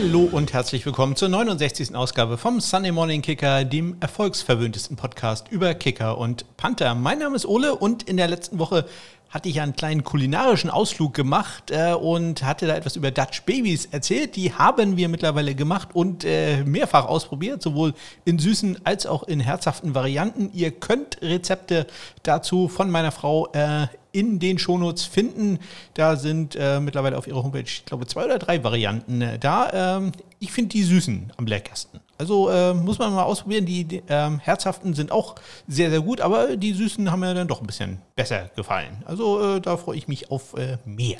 Hallo und herzlich willkommen zur 69. Ausgabe vom Sunday Morning Kicker, dem erfolgsverwöhntesten Podcast über Kicker und Panther. Mein Name ist Ole und in der letzten Woche hatte ich einen kleinen kulinarischen Ausflug gemacht äh, und hatte da etwas über Dutch Babies erzählt. Die haben wir mittlerweile gemacht und äh, mehrfach ausprobiert, sowohl in süßen als auch in herzhaften Varianten. Ihr könnt Rezepte dazu von meiner Frau äh, in den Shownotes finden. Da sind äh, mittlerweile auf ihrer Homepage, ich glaube, zwei oder drei Varianten äh, da. Ähm, ich finde die süßen am leckersten. Also äh, muss man mal ausprobieren. Die, die ähm, herzhaften sind auch sehr, sehr gut, aber die süßen haben mir dann doch ein bisschen besser gefallen. Also äh, da freue ich mich auf äh, mehr.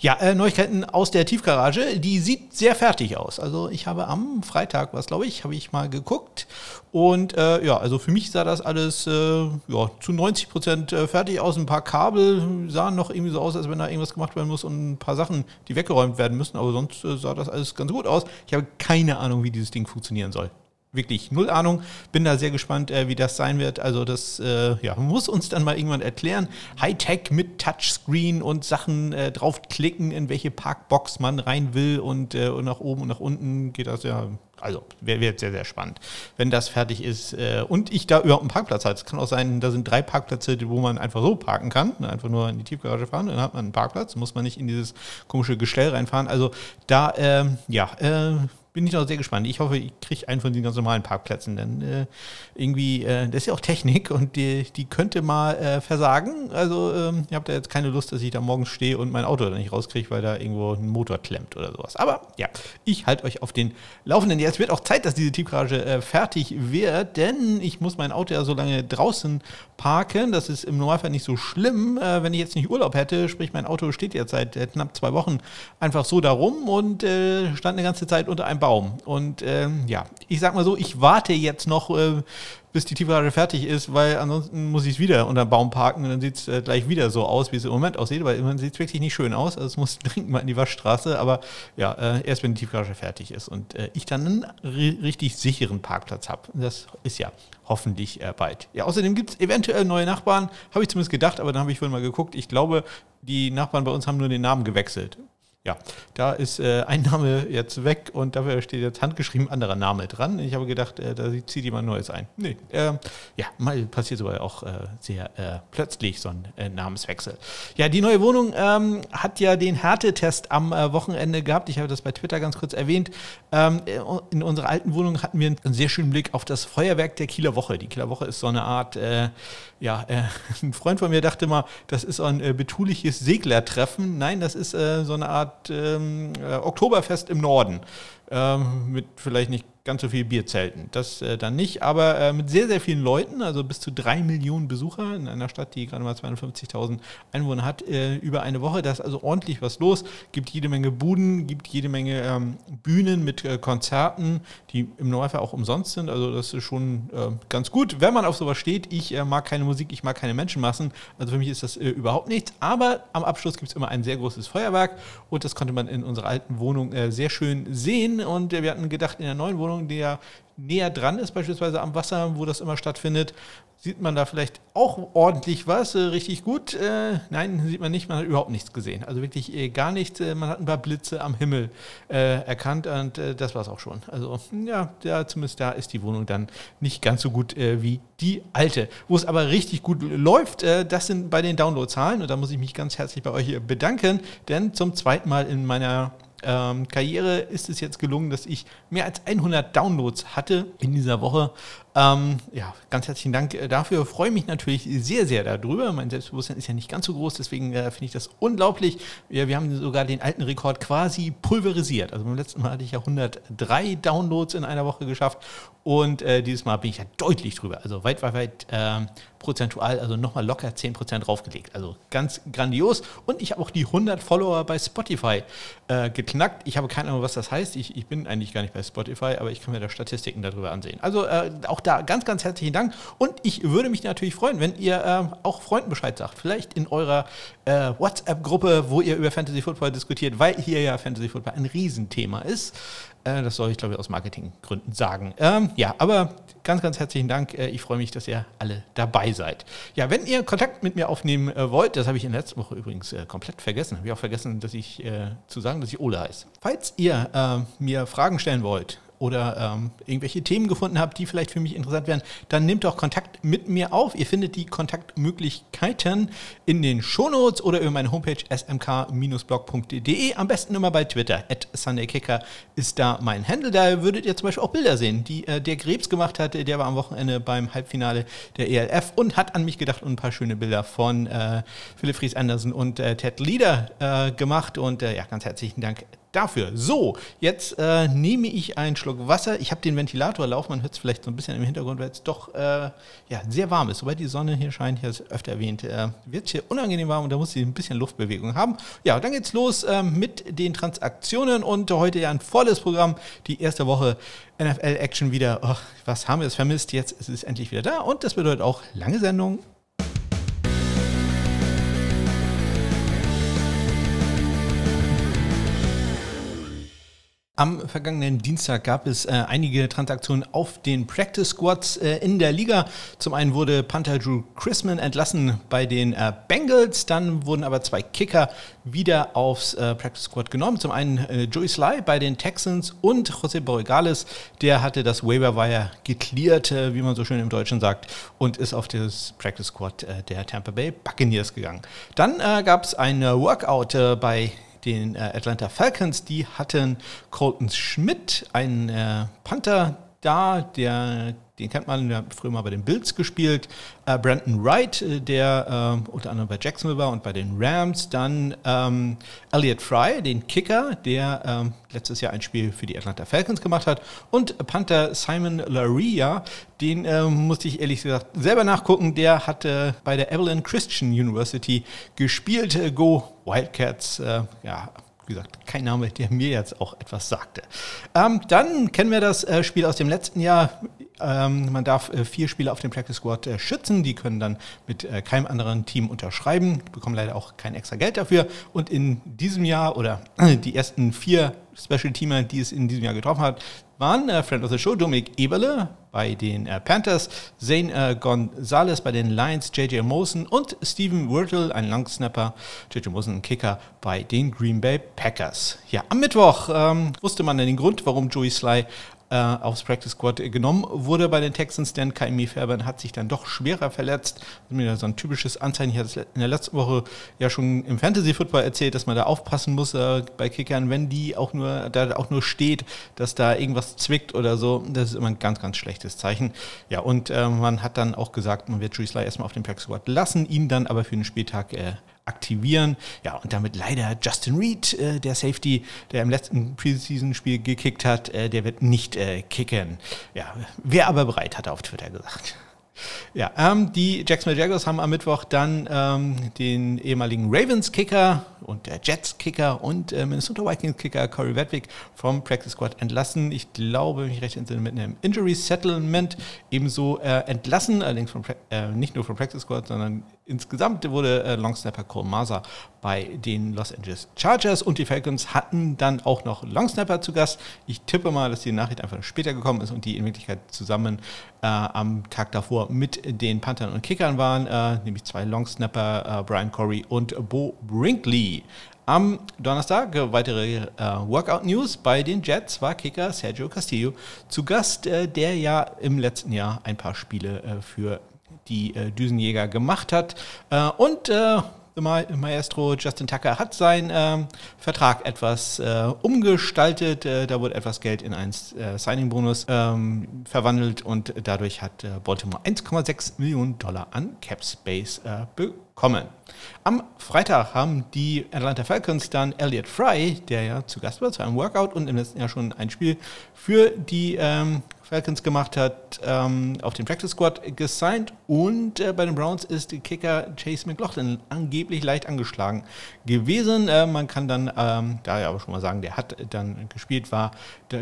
Ja, äh, Neuigkeiten aus der Tiefgarage. Die sieht sehr fertig aus. Also ich habe am Freitag, was glaube ich, habe ich mal geguckt. Und äh, ja, also für mich sah das alles äh, ja, zu 90 Prozent fertig aus. Ein paar Kabel sahen noch irgendwie so aus, als wenn da irgendwas gemacht werden muss und ein paar Sachen, die weggeräumt werden müssen. Aber sonst sah das alles ganz gut aus. Ich habe keine Ahnung, wie dieses Ding funktionieren soll. Wirklich null Ahnung. Bin da sehr gespannt, äh, wie das sein wird. Also das äh, ja, muss uns dann mal irgendwann erklären. Hightech mit Touchscreen und Sachen äh, draufklicken, in welche Parkbox man rein will und, äh, und nach oben und nach unten geht das ja. Also wäre wär sehr, sehr spannend, wenn das fertig ist äh, und ich da überhaupt einen Parkplatz habe. Es kann auch sein, da sind drei Parkplätze, wo man einfach so parken kann. Ne, einfach nur in die Tiefgarage fahren, dann hat man einen Parkplatz. Muss man nicht in dieses komische Gestell reinfahren. Also da, ähm, ja, äh, bin ich noch sehr gespannt. Ich hoffe, ich kriege einen von den ganz normalen Parkplätzen, denn äh, irgendwie, äh, das ist ja auch Technik und die, die könnte mal äh, versagen. Also ähm, ihr habt da jetzt keine Lust, dass ich da morgens stehe und mein Auto da nicht rauskriege, weil da irgendwo ein Motor klemmt oder sowas. Aber ja, ich halte euch auf den Laufenden. Jetzt wird auch Zeit, dass diese Tiefgarage äh, fertig wird, denn ich muss mein Auto ja so lange draußen parken. Das ist im Normalfall nicht so schlimm. Äh, wenn ich jetzt nicht Urlaub hätte, sprich mein Auto steht jetzt seit äh, knapp zwei Wochen einfach so darum und stand eine ganze Zeit unter einem Baum. Und ähm, ja, ich sag mal so, ich warte jetzt noch, äh, bis die Tiefgarage fertig ist, weil ansonsten muss ich es wieder unter Baum parken und dann sieht es äh, gleich wieder so aus, wie es im Moment aussieht, weil man sieht es wirklich nicht schön aus. Also es muss dringend mal in die Waschstraße, aber ja, äh, erst wenn die Tiefgarage fertig ist und äh, ich dann einen richtig sicheren Parkplatz habe. Das ist ja hoffentlich äh, bald. Ja, außerdem gibt es eventuell neue Nachbarn, habe ich zumindest gedacht, aber dann habe ich vorhin mal geguckt. Ich glaube, die Nachbarn bei uns haben nur den Namen gewechselt ja, da ist äh, ein Name jetzt weg und dafür steht jetzt handgeschrieben anderer Name dran. Ich habe gedacht, äh, da zieht jemand Neues ein. Nee, äh, ja, mal passiert sogar auch äh, sehr äh, plötzlich so ein äh, Namenswechsel. Ja, die neue Wohnung ähm, hat ja den Härtetest am Wochenende gehabt. Ich habe das bei Twitter ganz kurz erwähnt. Ähm, in unserer alten Wohnung hatten wir einen sehr schönen Blick auf das Feuerwerk der Kieler Woche. Die Kieler Woche ist so eine Art, ja, ein Freund von mir dachte mal, das ist ein betuliches Seglertreffen. Nein, das ist so eine Art Art ähm, äh, Oktoberfest im Norden. Ähm, mit vielleicht nicht ganz so viel Bierzelten. Das äh, dann nicht, aber äh, mit sehr, sehr vielen Leuten, also bis zu drei Millionen Besucher in einer Stadt, die gerade mal 250.000 Einwohner hat, äh, über eine Woche. Da ist also ordentlich was los. Gibt jede Menge Buden, gibt jede Menge ähm, Bühnen mit äh, Konzerten, die im Normalfall auch umsonst sind. Also das ist schon äh, ganz gut, wenn man auf sowas steht. Ich äh, mag keine Musik, ich mag keine Menschenmassen. Also für mich ist das überhaupt nichts. Aber am Abschluss gibt es immer ein sehr großes Feuerwerk und das konnte man in unserer alten Wohnung sehr schön sehen. Und wir hatten gedacht, in der neuen Wohnung Wohnung, die ja näher dran ist, beispielsweise am Wasser, wo das immer stattfindet, sieht man da vielleicht auch ordentlich was, äh, richtig gut. Äh, nein, sieht man nicht, man hat überhaupt nichts gesehen. Also wirklich äh, gar nichts. Äh, man hat ein paar Blitze am Himmel äh, erkannt und äh, das war es auch schon. Also ja, ja, zumindest da ist die Wohnung dann nicht ganz so gut wie die alte. Wo es aber richtig gut läuft, das sind bei den Downloadzahlen und da muss ich mich ganz herzlich bei euch bedanken, denn zum zweiten Mal in meiner ähm, Karriere ist es jetzt gelungen, dass ich mehr als 100 Downloads hatte in dieser Woche. Ähm, ja, ganz herzlichen Dank äh, dafür. Freue mich natürlich sehr, sehr darüber. Mein Selbstbewusstsein ist ja nicht ganz so groß, deswegen äh, finde ich das unglaublich. Wir, wir, haben sogar den alten Rekord quasi pulverisiert. Also beim letzten Mal hatte ich ja 103 Downloads in einer Woche geschafft und äh, dieses Mal bin ich ja deutlich drüber. Also weit, weit, weit äh, prozentual, also nochmal locker 10% draufgelegt. Also ganz grandios. Und ich habe auch die 100 Follower bei Spotify äh, geknackt. Ich habe keine Ahnung, was das heißt. Ich, ich bin eigentlich gar nicht bei Spotify, aber ich kann mir da Statistiken darüber ansehen. Also äh, auch da ganz, ganz herzlichen Dank. Und ich würde mich natürlich freuen, wenn ihr äh, auch Freunden Bescheid sagt. Vielleicht in eurer äh, WhatsApp-Gruppe, wo ihr über Fantasy Football diskutiert, weil hier ja Fantasy Football ein Riesenthema ist. Äh, das soll ich, glaube ich, aus Marketinggründen sagen. Ähm, ja, aber ganz, ganz herzlichen Dank. Äh, ich freue mich, dass ihr alle dabei seid. Ja, wenn ihr Kontakt mit mir aufnehmen äh, wollt, das habe ich in der letzten Woche übrigens äh, komplett vergessen. Habe ich auch vergessen, dass ich äh, zu sagen, dass ich Ole heiße. Falls ihr mir Fragen stellen wollt, oder ähm, irgendwelche Themen gefunden habt, die vielleicht für mich interessant wären, dann nehmt doch Kontakt mit mir auf. Ihr findet die Kontaktmöglichkeiten in den Shownotes oder über meine Homepage smk-blog.de. Am besten immer bei Twitter. At SundayKicker ist da mein Handle. Da würdet ihr zum Beispiel auch Bilder sehen, die äh, der Krebs gemacht hatte. Der war am Wochenende beim Halbfinale der ELF und hat an mich gedacht und ein paar schöne Bilder von äh, Philipp Fries Andersen und äh, Ted Leader äh, gemacht. Und äh, ja, ganz herzlichen Dank dafür. So, jetzt äh, nehme ich einen Schluck Wasser. Ich habe den Ventilator laufen, man hört es vielleicht so ein bisschen im Hintergrund, weil es doch äh, ja, sehr warm ist. Sobald die Sonne hier scheint, hier ist öfter erwähnt, äh, wird es hier unangenehm warm und da muss ich ein bisschen Luftbewegung haben. Ja, dann geht's los ähm, mit den Transaktionen und heute ja ein volles Programm. Die erste Woche NFL Action wieder. Oh, was haben wir es vermisst? Jetzt ist es endlich wieder da und das bedeutet auch lange Sendung Am vergangenen Dienstag gab es äh, einige Transaktionen auf den Practice Squads äh, in der Liga. Zum einen wurde Panther Drew Chrisman entlassen bei den äh, Bengals, dann wurden aber zwei Kicker wieder aufs äh, Practice Squad genommen. Zum einen äh, Joey Sly bei den Texans und José Borregales, der hatte das Waiver Wire geklärt, äh, wie man so schön im Deutschen sagt, und ist auf das Practice Squad der Tampa Bay Buccaneers gegangen. Dann gab es ein Workout bei den äh, Atlanta Falcons, die hatten Colton Schmidt, einen äh, Panther da, der den kennt man, der hat früher mal bei den Bills gespielt. Äh, Brandon Wright, äh, der äh, unter anderem bei Jacksonville war und bei den Rams. Dann ähm, Elliot Fry, den Kicker, der ähm, letztes Jahr ein Spiel für die Atlanta Falcons gemacht hat. Und Panther Simon Laria, den äh, musste ich ehrlich gesagt selber nachgucken. Der hatte bei der Evelyn Christian University gespielt. Äh, Go Wildcats, äh, ja, wie gesagt, kein Name, der mir jetzt auch etwas sagte. Ähm, dann kennen wir das äh, Spiel aus dem letzten Jahr. Ähm, man darf äh, vier Spieler auf dem Practice Squad äh, schützen. Die können dann mit äh, keinem anderen Team unterschreiben, bekommen leider auch kein extra Geld dafür. Und in diesem Jahr oder die ersten vier Special Teamer, die es in diesem Jahr getroffen hat, waren äh, Friend of the Show Dominik Eberle bei den äh, Panthers, Zane äh, Gonzalez bei den Lions, JJ Mosen und Steven Wirtle, ein Langsnapper, JJ Mosen, ein Kicker bei den Green Bay Packers. Ja, am Mittwoch ähm, wusste man den Grund, warum Joey Sly äh, aufs Practice Squad genommen wurde bei den Texans, denn Kaimi Fairbairn hat sich dann doch schwerer verletzt. Das ist mir so ein typisches Anzeichen. Ich hatte in der letzten Woche ja schon im Fantasy Football erzählt, dass man da aufpassen muss äh, bei Kickern, wenn die auch nur, da auch nur steht, dass da irgendwas zwickt oder so. Das ist immer ein ganz, ganz schlechtes Zeichen. Ja, und äh, man hat dann auch gesagt, man wird Drew erstmal auf dem Practice Squad lassen, ihn dann aber für den Spieltag äh, aktivieren. Ja, und damit leider Justin Reed, äh, der Safety, der im letzten Preseason-Spiel gekickt hat, äh, der wird nicht äh, kicken. Ja, wer aber bereit, hat er auf Twitter gesagt. Ja, ähm, die Jacksonville Jaguars haben am Mittwoch dann ähm, den ehemaligen Ravens-Kicker und der Jets-Kicker und äh, Minnesota Vikings-Kicker Corey Wedwick vom Practice Squad entlassen. Ich glaube, wenn ich recht entsinne, mit einem Injury Settlement ebenso äh, entlassen, allerdings vom, äh, nicht nur vom Practice Squad, sondern insgesamt wurde äh, Longsnapper Cole Maser bei den Los Angeles Chargers und die Falcons hatten dann auch noch Longsnapper zu Gast. Ich tippe mal, dass die Nachricht einfach später gekommen ist und die in Wirklichkeit zusammen äh, am Tag davor mit den Panthern und Kickern waren, äh, nämlich zwei Longsnapper, äh, Brian Corey und Bo Brinkley. Am Donnerstag weitere äh, Workout-News bei den Jets war Kicker Sergio Castillo zu Gast, äh, der ja im letzten Jahr ein paar Spiele äh, für die äh, Düsenjäger gemacht hat. Äh, und Maestro Justin Tucker hat seinen ähm, Vertrag etwas äh, umgestaltet. Äh, da wurde etwas Geld in einen äh, Signing-Bonus ähm, verwandelt und dadurch hat äh, Baltimore 1,6 Millionen Dollar an Cap Space äh, bekommen. Am Freitag haben die Atlanta Falcons dann Elliot Fry, der ja zu Gast war, zu einem Workout und im letzten Jahr schon ein Spiel für die ähm, Falcons gemacht hat, ähm, auf den Practice Squad gesigned und äh, bei den Browns ist Kicker Chase McLaughlin angeblich leicht angeschlagen gewesen. Äh, man kann dann, ähm, da ja aber schon mal sagen, der hat dann gespielt, war,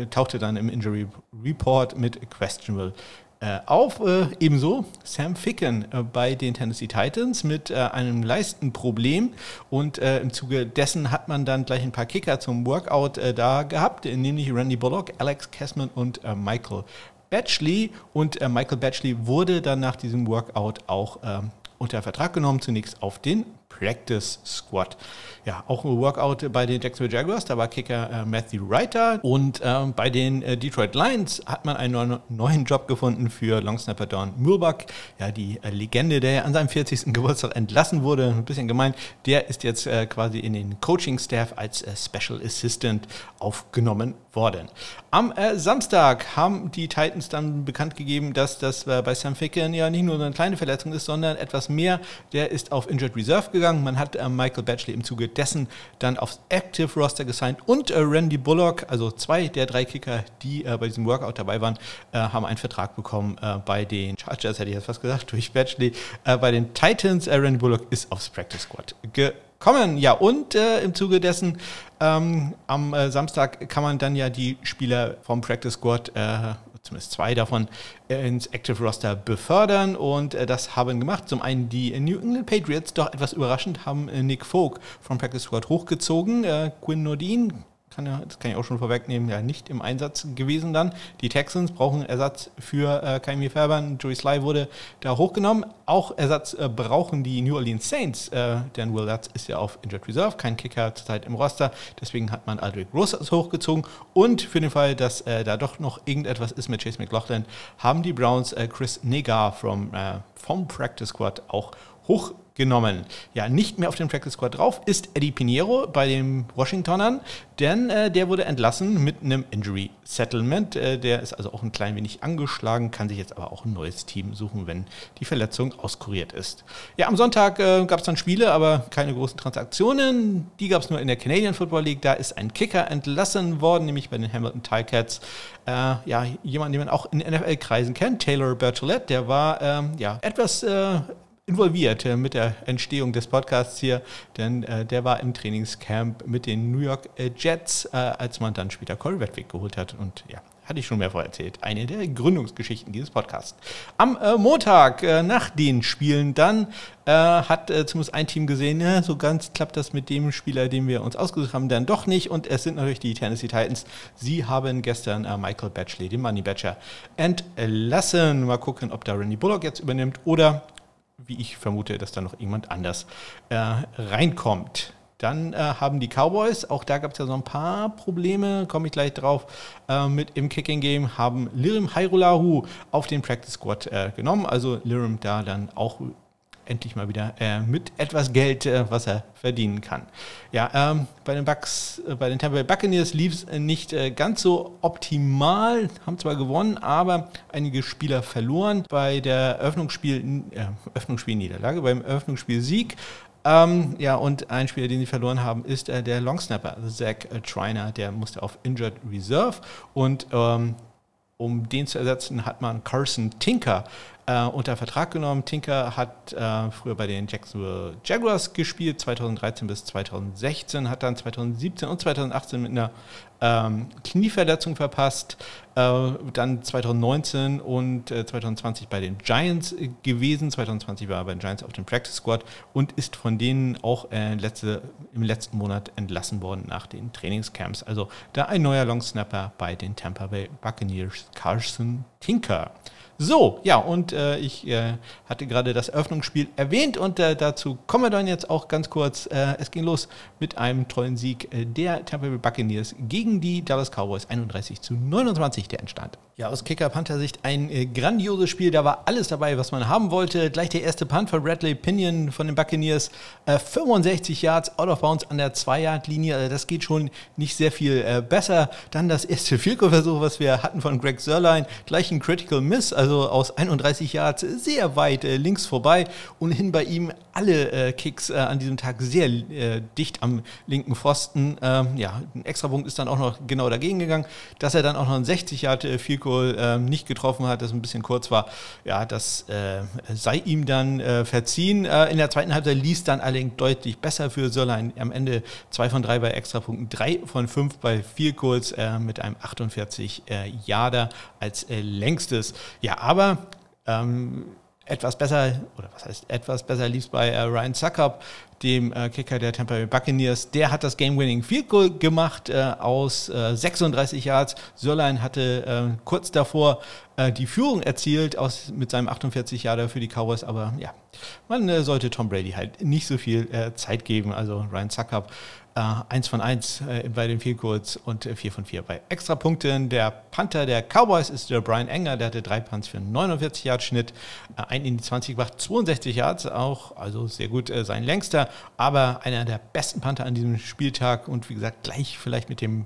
tauchte dann im Injury Report mit questionable äh, auf. Äh, ebenso Sam Ficken äh, bei den Tennessee Titans mit äh, einem Leistenproblem. Und äh, im Zuge dessen hat man dann gleich ein paar Kicker zum Workout äh, da gehabt, nämlich Randy Bullock, Alex Kessman und Michael Batchley. Und Michael Batchley wurde dann nach diesem Workout auch ähm, unter Vertrag genommen, zunächst auf den Practice Squad. Ja, auch ein Workout bei den Jacksonville Jaguars, da war Kicker äh, Matthew Reiter und ähm, bei den äh, Detroit Lions hat man einen neuen Job gefunden für Longsnapper Don Mulbach, ja, die äh, Legende, der an seinem 40. Geburtstag entlassen wurde, ein bisschen gemeint, der ist jetzt äh, quasi in den Coaching-Staff als äh, Special Assistant aufgenommen worden. Am äh, Samstag haben die Titans dann bekannt gegeben, dass das bei Sam Ficken ja nicht nur eine kleine Verletzung ist, sondern etwas mehr. Der ist auf Injured Reserve gegangen. Man hat Michael Batchley im Zuge dessen dann aufs Active Roster gesigned und äh, Randy Bullock, also zwei der drei Kicker, die äh, bei diesem Workout dabei waren, äh, haben einen Vertrag bekommen äh, bei den Chargers, hätte ich jetzt fast gesagt, durch Batchley. Äh, bei den Titans, äh, Randy Bullock ist aufs Practice Squad gekommen. Ja, und im Zuge dessen ähm, am Samstag kann man dann ja die Spieler vom Practice Squad zumindest zwei davon, äh, ins Active Roster befördern. Und äh, das haben gemacht. Zum einen die New England Patriots, doch etwas überraschend, haben äh, Nick Folk vom Practice Squad hochgezogen. Quinn Nordin kann ja, das kann ich auch schon vorwegnehmen, ja nicht im Einsatz gewesen dann. Die Texans brauchen Ersatz für äh, Kaimi Fairbairn. Joey Sly wurde da hochgenommen. Auch Ersatz äh, brauchen die New Orleans Saints, äh, denn Will Lutz ist ja auf Injured Reserve, kein Kicker zurzeit im Roster. Deswegen hat man Aldrich Rosas hochgezogen. Und für den Fall, dass äh, da doch noch irgendetwas ist mit Chase McLaughlin, haben die Browns äh, Chris Negar vom, äh, vom Practice Squad auch hochgezogen genommen. Ja, nicht mehr auf dem Practice Squad drauf ist Eddie Pinheiro bei den Washingtonern, denn äh, der wurde entlassen mit einem Injury Settlement. Äh, der ist also auch ein klein wenig angeschlagen, kann sich jetzt aber auch ein neues Team suchen, wenn die Verletzung auskuriert ist. Ja, am Sonntag äh, gab es dann Spiele, aber keine großen Transaktionen. Die gab es nur in der Canadian Football League. Da ist ein Kicker entlassen worden, nämlich bei den Hamilton Ticats. Äh, ja, jemand, den man auch in NFL-Kreisen kennt, Taylor Bertolette, der war ähm, ja etwas äh, involviert äh, mit der Entstehung des Podcasts hier, denn äh, der war im Trainingscamp mit den New York äh, Jets, äh, als man dann später Corey Redwick geholt hat. Und ja, hatte ich schon mehrfach erzählt. Eine der Gründungsgeschichten dieses Podcasts. Am äh, Montag äh, nach den Spielen dann hat zumindest ein Team gesehen, ja, so ganz klappt das mit dem Spieler, den wir uns ausgesucht haben, dann doch nicht. Und es sind natürlich die Tennessee Titans. Sie haben gestern Michael Batchley, den Money Batcher, entlassen. Mal gucken, ob da Randy Bullock jetzt übernimmt oder wie ich vermute, dass da noch jemand anders äh, reinkommt. Dann äh, haben die Cowboys, auch da gab es ja so ein paar Probleme, komme ich gleich drauf, äh, mit im Kicking Game, haben Lirim Hairulahu auf den Practice Squad äh, genommen. Also Lirim da dann auch endlich mal wieder äh, mit etwas Geld, äh, was er verdienen kann. Ja, ähm, bei den Bucks, äh, bei den Tampa Bay Buccaneers lief es äh, nicht äh, ganz so optimal, haben zwar gewonnen, aber einige Spieler verloren. Bei der Eröffnungsspiel, äh, Eröffnungsspielniederlage, beim Eröffnungsspiel-Sieg ähm, ja, und ein Spieler, den sie verloren haben, ist der Longsnapper, Zach Triner. Der musste auf Injured Reserve und ähm, um den zu ersetzen, hat man Carson Tinker äh, unter Vertrag genommen. Tinker hat äh, früher bei den Jacksonville Jaguars gespielt, 2013 bis 2016, hat dann 2017 und 2018 mit einer ähm, Knieverletzung verpasst, äh, dann 2019 und äh, 2020 bei den Giants gewesen. 2020 war er bei den Giants auf dem Practice Squad und ist von denen auch äh, letzte, im letzten Monat entlassen worden nach den Trainingscamps. Also da ein neuer Long Snapper bei den Tampa Bay Buccaneers, Carson Tinker. So, ja, und äh, ich äh, hatte gerade das Eröffnungsspiel erwähnt und äh, dazu kommen wir dann jetzt auch ganz kurz. Äh, es ging los mit einem tollen Sieg äh, der Tampa Bay Buccaneers gegen die Dallas Cowboys 31 zu 29, der entstand. Ja, aus Kicker-Panther-Sicht ein äh, grandioses Spiel. Da war alles dabei, was man haben wollte. Gleich der erste Punt von Bradley Pinion von den Buccaneers. 65 Yards out of bounds an der 2-Yard-Linie. das geht schon nicht sehr viel besser. Dann das erste Field-Goal-Versuch, was wir hatten von Greg Sörlein. Gleich ein Critical Miss. Also also aus 31 Yards sehr weit äh, links vorbei. Und hin bei ihm alle äh, Kicks äh, an diesem Tag sehr äh, dicht am linken Pfosten. Ähm, ja, ein Extrapunkt ist dann auch noch genau dagegen gegangen. Dass er dann auch noch ein 60 Yard äh, Field Goal ähm, nicht getroffen hat, das ein bisschen kurz war, ja, das äh, sei ihm dann äh, verziehen. in der zweiten Halbzeit ließ dann allerdings deutlich besser für Sörlein. Am Ende zwei von drei bei Extrapunkten, drei von fünf bei Field Goals mit einem 48 Yarder als längstes. Ja, aber ähm, etwas besser, oder was heißt etwas besser lief bei äh, Ryan Suckup, dem äh, Kicker der Tampa Bay Buccaneers. Der hat das Game-Winning Field Goal gemacht äh, aus 36 äh, Yards. Sörlein hatte äh, kurz davor äh, die Führung erzielt aus, mit seinem 48 Yarder für die Cowboys, aber ja, man sollte Tom Brady halt nicht so viel Zeit geben. Also Ryan Suckup äh, 1 von 1 äh, bei den Field Goals und äh, 4 von 4 bei Extrapunkten. Der Panther der Cowboys ist der Brian Enger, der hatte drei Punts für 49 Yards Schnitt, äh, ein in die 20 gemacht, 62 Yards auch, also sehr gut äh, sein längster, aber einer der besten Panther an diesem Spieltag und wie gesagt gleich vielleicht mit dem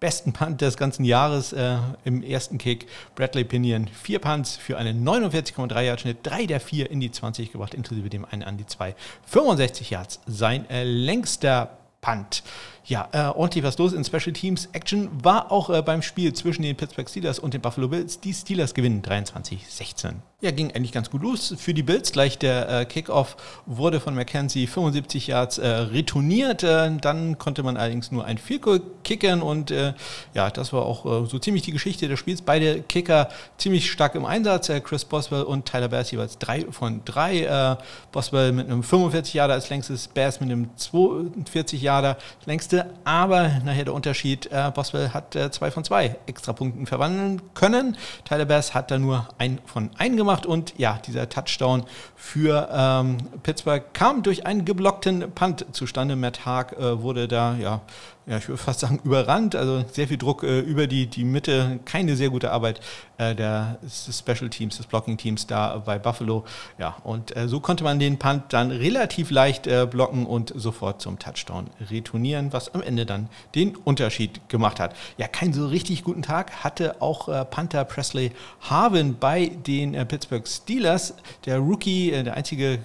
besten Punt des ganzen Jahres äh, im ersten Kick. Bradley Pinion, vier Punts für einen 49,3 Yard Schnitt, drei der vier in die 20 gebracht, inklusive dem einen an die zwei. 65 Yards, sein äh, längster Punt. Ja, äh, ordentlich was los in Special Teams. Action war auch äh, beim Spiel zwischen den Pittsburgh Steelers und den Buffalo Bills. Die Steelers gewinnen 23-16. Ja, ging eigentlich ganz gut los für die Bills. Gleich der äh, Kickoff wurde von McKenzie 75 Yards äh, retourniert. Äh, dann konnte man allerdings nur ein Goal kicken und äh, ja, das war auch äh, so ziemlich die Geschichte des Spiels. Beide Kicker ziemlich stark im Einsatz. Chris Boswell und Tyler Bass jeweils drei von drei. Boswell mit einem 45 Yarder als längstes, Bass mit einem 42 Yarder längste. Aber nachher der Unterschied, Boswell hat zwei von zwei Extrapunkten verwandeln können. Tyler Bass hat da nur ein von ein gemacht gemacht und ja, dieser Touchdown für ähm, Pittsburgh kam durch einen geblockten Punt zustande. Matt Haag äh, wurde da ja ja, ich würde fast sagen, überrannt. Also sehr viel Druck äh, über die, die Mitte. Keine sehr gute Arbeit äh, der Special Teams, des Blocking Teams da bei Buffalo. Ja, und äh, so konnte man den Punt dann relativ leicht äh, blocken und sofort zum Touchdown retournieren, was am Ende dann den Unterschied gemacht hat. Ja, keinen so richtig guten Tag hatte auch äh, Panther Presley Harvin bei den äh, Pittsburgh Steelers. Der Rookie, der einzige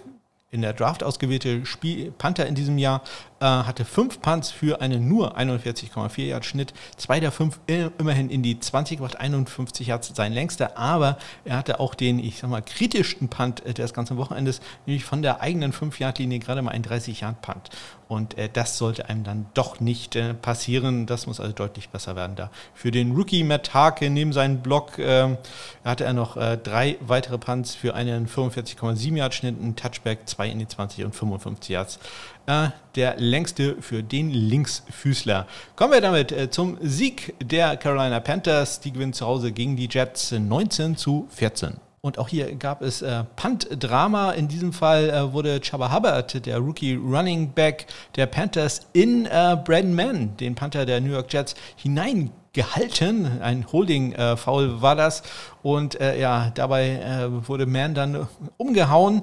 in der Draft ausgewählte Spiel Panther in diesem Jahr äh, hatte fünf Punts für einen nur 41,4 Yard Schnitt, zwei der fünf immerhin in die 20 gemacht, 51 Yards sein längster, aber er hatte auch den, ich sag mal, kritischsten Punt äh, des ganzen Wochenendes, nämlich von der eigenen 5 Yard Linie gerade mal ein 30 Yard Punt. Und äh, das sollte einem dann doch nicht äh, passieren. Das muss also deutlich besser werden da. Für den Rookie Matt Hake neben seinem Block äh, hatte er noch äh, drei weitere Punts für einen 45,7 Yard Schnitt, einen Touchback, zwei in die 20 und 55 Yards äh, der längste für den Linksfüßler. Kommen wir damit äh, zum Sieg der Carolina Panthers. Die gewinnen zu Hause gegen die Jets 19 zu 14. Und auch hier gab es äh, Punt-Drama. In diesem Fall äh, wurde Chaba Hubbard, der Rookie Running Back der Panthers, in äh, Braden Mann, den Panther der New York Jets, hineingehalten. Ein Holding-Foul äh, war das. Und äh, ja, dabei wurde Mann dann umgehauen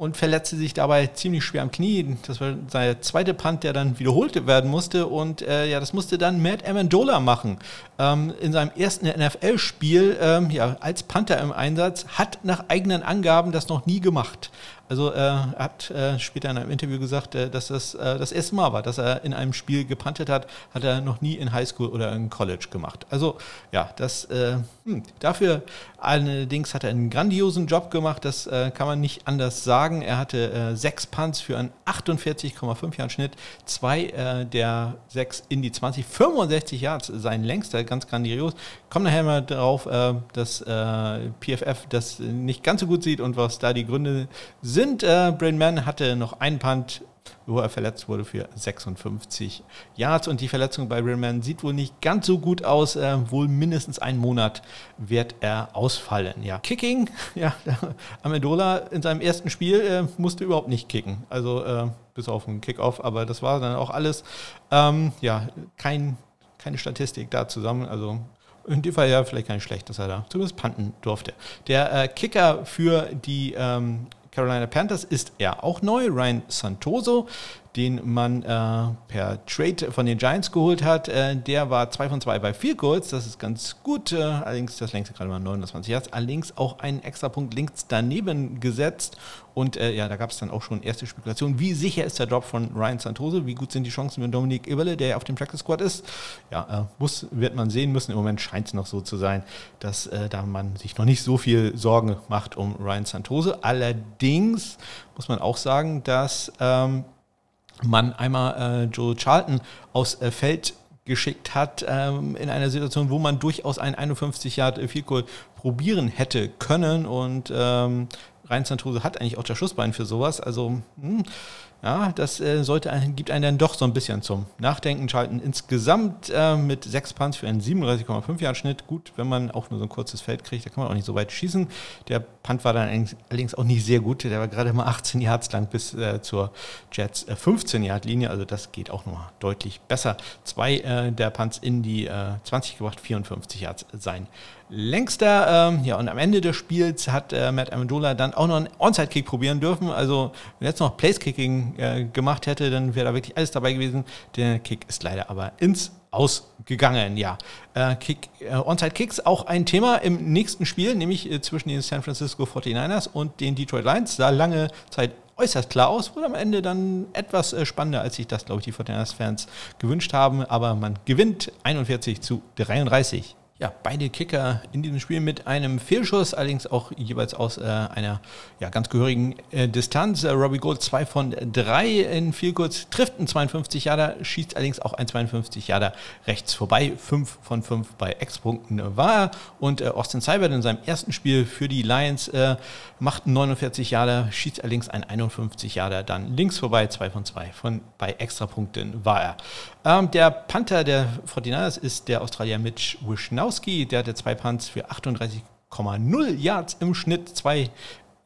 und verletzte sich dabei ziemlich schwer am Knie. Das war sein zweiter Punt, der dann wiederholt werden musste. Und äh, ja, das musste dann Matt Amendola machen. Ähm, in seinem ersten NFL-Spiel ähm, ja, als Panther im Einsatz, hat nach eigenen Angaben das noch nie gemacht. Also äh, er hat äh, später in einem Interview gesagt, äh, dass das äh, das erste Mal war, dass er in einem Spiel gepantet hat, hat er noch nie in Highschool oder in College gemacht. Also ja, das äh, hm, dafür allerdings hat er einen grandiosen Job gemacht, das äh, kann man nicht anders sagen. Er hatte sechs Punts für einen 48,5 Jahren Schnitt, zwei der sechs in die 20, 65 Yards, sein längster, ganz grandios. Kommen nachher mal drauf, dass PFF das nicht ganz so gut sieht und was da die Gründe sind sind. Äh, Brain Man hatte noch einen Punt, wo er verletzt wurde für 56 Yards. Und die Verletzung bei Brain Man sieht wohl nicht ganz so gut aus. Äh, wohl mindestens einen Monat wird er ausfallen. Ja, Kicking, ja, Amendola in seinem ersten Spiel äh, musste überhaupt nicht kicken. Also äh, bis auf einen Kickoff, aber das war dann auch alles. Ähm, ja, kein, keine Statistik da zusammen. Also in dem Fall ja vielleicht gar nicht schlecht, dass er da zumindest panten durfte. Der äh, Kicker für die ähm, Carolina Panthers ist er auch neu, Ryan Santoso. Den man äh, per Trade von den Giants geholt hat. Äh, der war 2 von 2 bei Field Goals, das ist ganz gut. Äh, allerdings das längste gerade mal 29 Yards. Allerdings auch einen extra Punkt links daneben gesetzt. Und äh, ja, da gab es dann auch schon erste Spekulationen. Wie sicher ist der Drop von Ryan Santose? Wie gut sind die Chancen mit Dominik Eberle, der auf dem Practice Squad ist? Ja, äh, muss, wird man sehen müssen. Im Moment scheint es noch so zu sein, dass äh, da man sich noch nicht so viel Sorgen macht um Ryan Santose. Allerdings muss man auch sagen, dass ähm, man einmal äh, Joe Charlton aus äh, Feld geschickt hat ähm, in einer Situation, wo man durchaus ein 51 Yard Field Goal probieren hätte können und ähm, Rhein Santrose hat eigentlich auch das Schussbein für sowas. Also hm, ja, das äh, sollte, gibt einen dann doch so ein bisschen zum Nachdenken schalten. Insgesamt äh, mit sechs Punts für einen 37,5 Yard Schnitt. Gut, wenn man auch nur so ein kurzes Feld kriegt, da kann man auch nicht so weit schießen. Der Punt war dann allerdings auch nicht sehr gut. Der war gerade mal 18 Yards lang bis äh, zur Jets 15 äh, Yard Linie. Also das geht auch noch deutlich besser. Zwei äh, der Punts in die 20 äh, gebracht, 54 Yards sein längster. Ähm, ja, und am Ende des Spiels hat äh, Matt Amendola dann auch noch einen Onside-Kick probieren dürfen. Also, wenn er jetzt noch Place-Kicking äh, gemacht hätte, dann wäre da wirklich alles dabei gewesen. Der Kick ist leider aber ins Ausgegangen, ja. Äh, Kick, äh, Onside-Kicks auch ein Thema im nächsten Spiel, nämlich äh, zwischen den San Francisco 49ers und den Detroit Lions. Sah lange Zeit äußerst klar aus, wurde am Ende dann etwas spannender, als sich das, glaube ich, die 49ers-Fans gewünscht haben. Aber man gewinnt 41 zu 33 ja, beide Kicker in diesem Spiel mit einem Fehlschuss, allerdings auch jeweils aus äh, einer ja, ganz gehörigen äh, Distanz. Äh, Robbie Gold 2 von 3 in Fehlkurz, trifft einen 52 Jahre, schießt allerdings auch ein 52 Jahre rechts vorbei. 5 von 5 bei Ex-Punkten war. Und äh, Austin Seibert in seinem ersten Spiel für die Lions äh, macht einen 49 Jahre, schießt allerdings ein 51 Jahre dann links vorbei. 2 von 2 von, bei Extrapunkten war er. Ähm, der Panther der 49ers ist der Australier Mitch Wisnowski. Der hatte zwei Punts für 38,0 Yards im Schnitt, zwei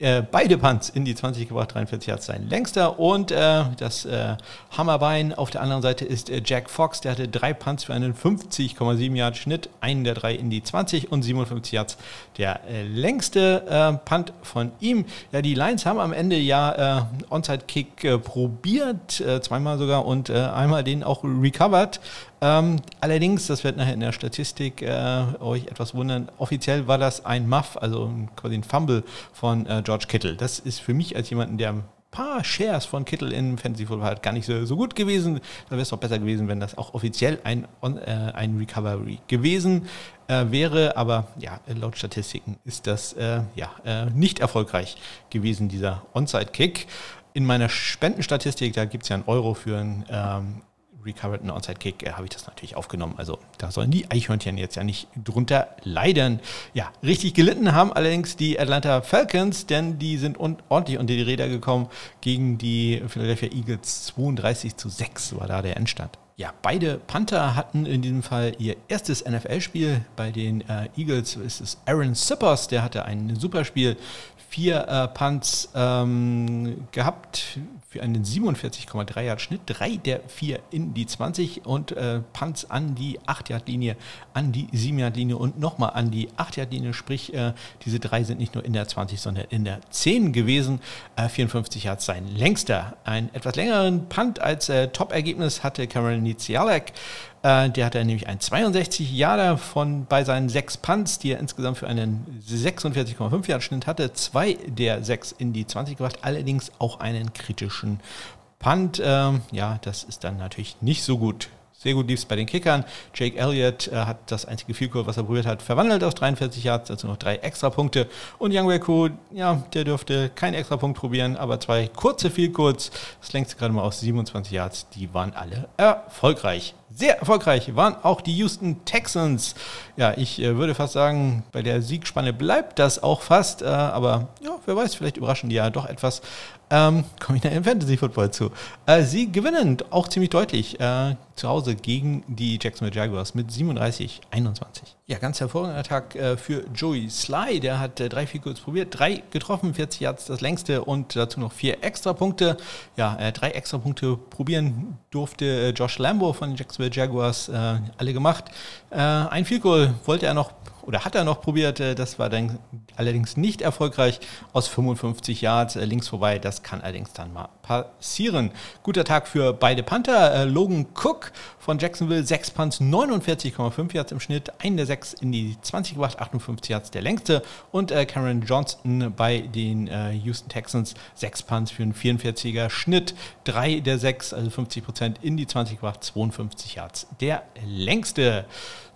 äh, beide Punts in die 20 gebracht, 43 Yards sein längster. Und äh, das äh, Hammerbein auf der anderen Seite ist äh, Jack Fox, der hatte drei Punts für einen 50,7 Yard Schnitt, einen der drei in die 20 und 57 Yards der äh, längste Punt von ihm. Ja, die Lions haben am Ende ja Onside-Kick probiert, zweimal sogar und einmal den auch recovered. Ähm, allerdings, das wird nachher in der Statistik äh, euch etwas wundern, offiziell war das ein Muff, also quasi ein Fumble von äh, George Kittle. Das ist für mich als jemanden, der ein paar Shares von Kittle in Fantasy Football hat, gar nicht so, so gut gewesen. Da wäre es doch besser gewesen, wenn das auch offiziell ein, äh, ein Recovery gewesen äh, wäre. Aber ja, laut Statistiken ist das äh, ja, äh, nicht erfolgreich gewesen, dieser Onside-Kick. In meiner Spendenstatistik, da gibt es ja einen Euro für einen ähm, Recovered and Onside Kick äh, habe ich das natürlich aufgenommen. Also da sollen die Eichhörnchen jetzt ja nicht drunter leiden. Ja, richtig gelitten haben allerdings die Atlanta Falcons, denn die sind ordentlich unter die Räder gekommen gegen die Philadelphia Eagles. 32 zu 6 war da der Endstand. Ja, beide Panther hatten in diesem Fall ihr erstes NFL-Spiel. Bei den äh, Eagles ist es Aaron Sippers, der hatte ein super Spiel. Vier äh, Punts ähm, gehabt, für einen 47,3 Yard Schnitt, drei der vier in die 20 und äh, Punts an die 8 Yard Linie, an die 7 Yard Linie und nochmal an die 8 Yard Linie, sprich äh, diese drei sind nicht nur in der 20, sondern in der 10 gewesen. Äh, 54 Yards sein längster. Ein etwas längeren Punt als äh, Top-Ergebnis hatte Cameron Nizialek äh, der hatte nämlich ein 62 Jahre von bei seinen sechs Punts, die er insgesamt für einen 46,5 Yard Schnitt hatte, zwei der sechs in die 20 gebracht, allerdings auch einen kritischen Punt. Ähm, ja, das ist dann natürlich nicht so gut sehr gut lief es bei den Kickern. Jake Elliott äh, hat das einzige Vielkurs, was er probiert hat, verwandelt aus 43 Yards, dazu noch drei extra Punkte. Und Young Reku, ja, der dürfte keinen extra Punkt probieren, aber zwei kurze Vielkurs, das längste gerade mal aus 27 Yards, die waren alle erfolgreich. Sehr erfolgreich waren auch die Houston Texans. Ja, ich äh, würde fast sagen, bei der Siegspanne bleibt das auch fast. Äh, aber ja, wer weiß, vielleicht überraschen die ja doch etwas. Ähm, Komme ich da im Fantasy Football zu. Äh, sie gewinnen auch ziemlich deutlich äh, zu Hause gegen die Jacksonville Jaguars mit 37, 21. Ja, ganz hervorragender Tag äh, für Joey Sly. Der hat äh, drei, vier kurz probiert, drei getroffen, 40 Yards das längste und dazu noch vier extra Punkte. Ja, drei extra Punkte probieren durfte äh, Josh Lambo von den Jacksonville Jaguars, alle gemacht. Ein Field Goal wollte er noch oder hat er noch probiert. Das war dann allerdings nicht erfolgreich aus 55 Yards links vorbei. Das kann allerdings dann mal passieren. Guter Tag für beide Panther. Logan Cook von Jacksonville, 6 Punts, 49,5 Yards im Schnitt. Einen der 6 in die 20 gebracht, 58 Yards der längste. Und Cameron Johnston bei den Houston Texans, 6 Punts für einen 44er Schnitt. 3 der 6, also 50 Prozent in die 20 gebracht, 52 Yards der längste.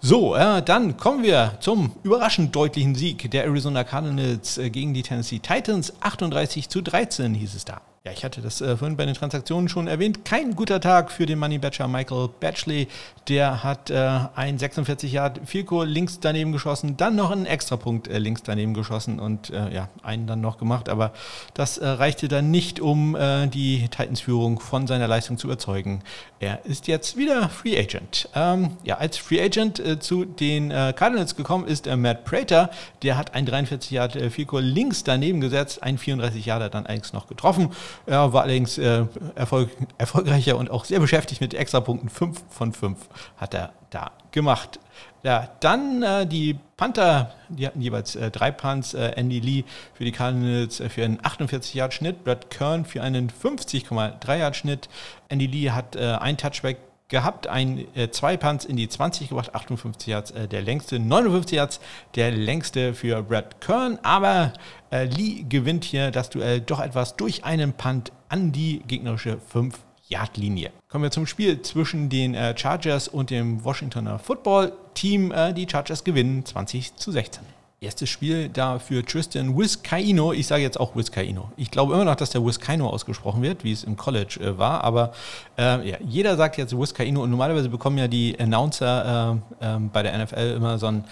So, äh, dann kommen wir zum überraschend deutlichen Sieg der Arizona Cardinals äh, gegen die Tennessee Titans. 38 zu 13 hieß es da. Ja, ich hatte das äh, vorhin bei den Transaktionen schon erwähnt. Kein guter Tag für den Money Batcher Michael Batchley. Der hat äh, ein 46 Yard Vielko links daneben geschossen, dann noch einen Extrapunkt äh, links daneben geschossen und äh, ja, einen dann noch gemacht. Aber das äh, reichte dann nicht, um äh, die Titans-Führung von seiner Leistung zu überzeugen. Er ist jetzt wieder Free Agent. Ähm, ja, als Free Agent zu den Cardinals gekommen ist Matt Prater. Der hat ein 43 Yard Vielko links daneben gesetzt, ein 34 Yard dann eigentlich noch getroffen. Er war allerdings äh, Erfolg, erfolgreicher und auch sehr beschäftigt mit Extrapunkten. 5 von 5 hat er da gemacht. Ja, dann äh, die Panther, die hatten jeweils äh, drei Punts. Äh, Andy Lee für die Cardinals äh, für einen 48-Yard-Schnitt, Brad Kern für einen 50,3-Yard-Schnitt. Andy Lee hat äh, ein Touchback gehabt, ein äh, zwei Punts in die 20 gebracht, 58 Yards äh, der längste, 59 Yards der längste für Brad Kern, aber äh, Lee gewinnt hier das Duell doch etwas durch einen Punt an die gegnerische 5 Yard Linie. Kommen wir zum Spiel zwischen den äh, Chargers und dem Washingtoner Football Team. Äh, die Chargers gewinnen 20 zu 16 erstes Spiel da für Tristan Wiskaino. Ich sage jetzt auch Wiskaino. Ich glaube immer noch, dass der Wiskaino ausgesprochen wird, wie es im College äh, war. Aber äh, ja, jeder sagt jetzt Wiskaino und normalerweise bekommen ja die Announcer äh, ähm, bei der NFL immer so äh,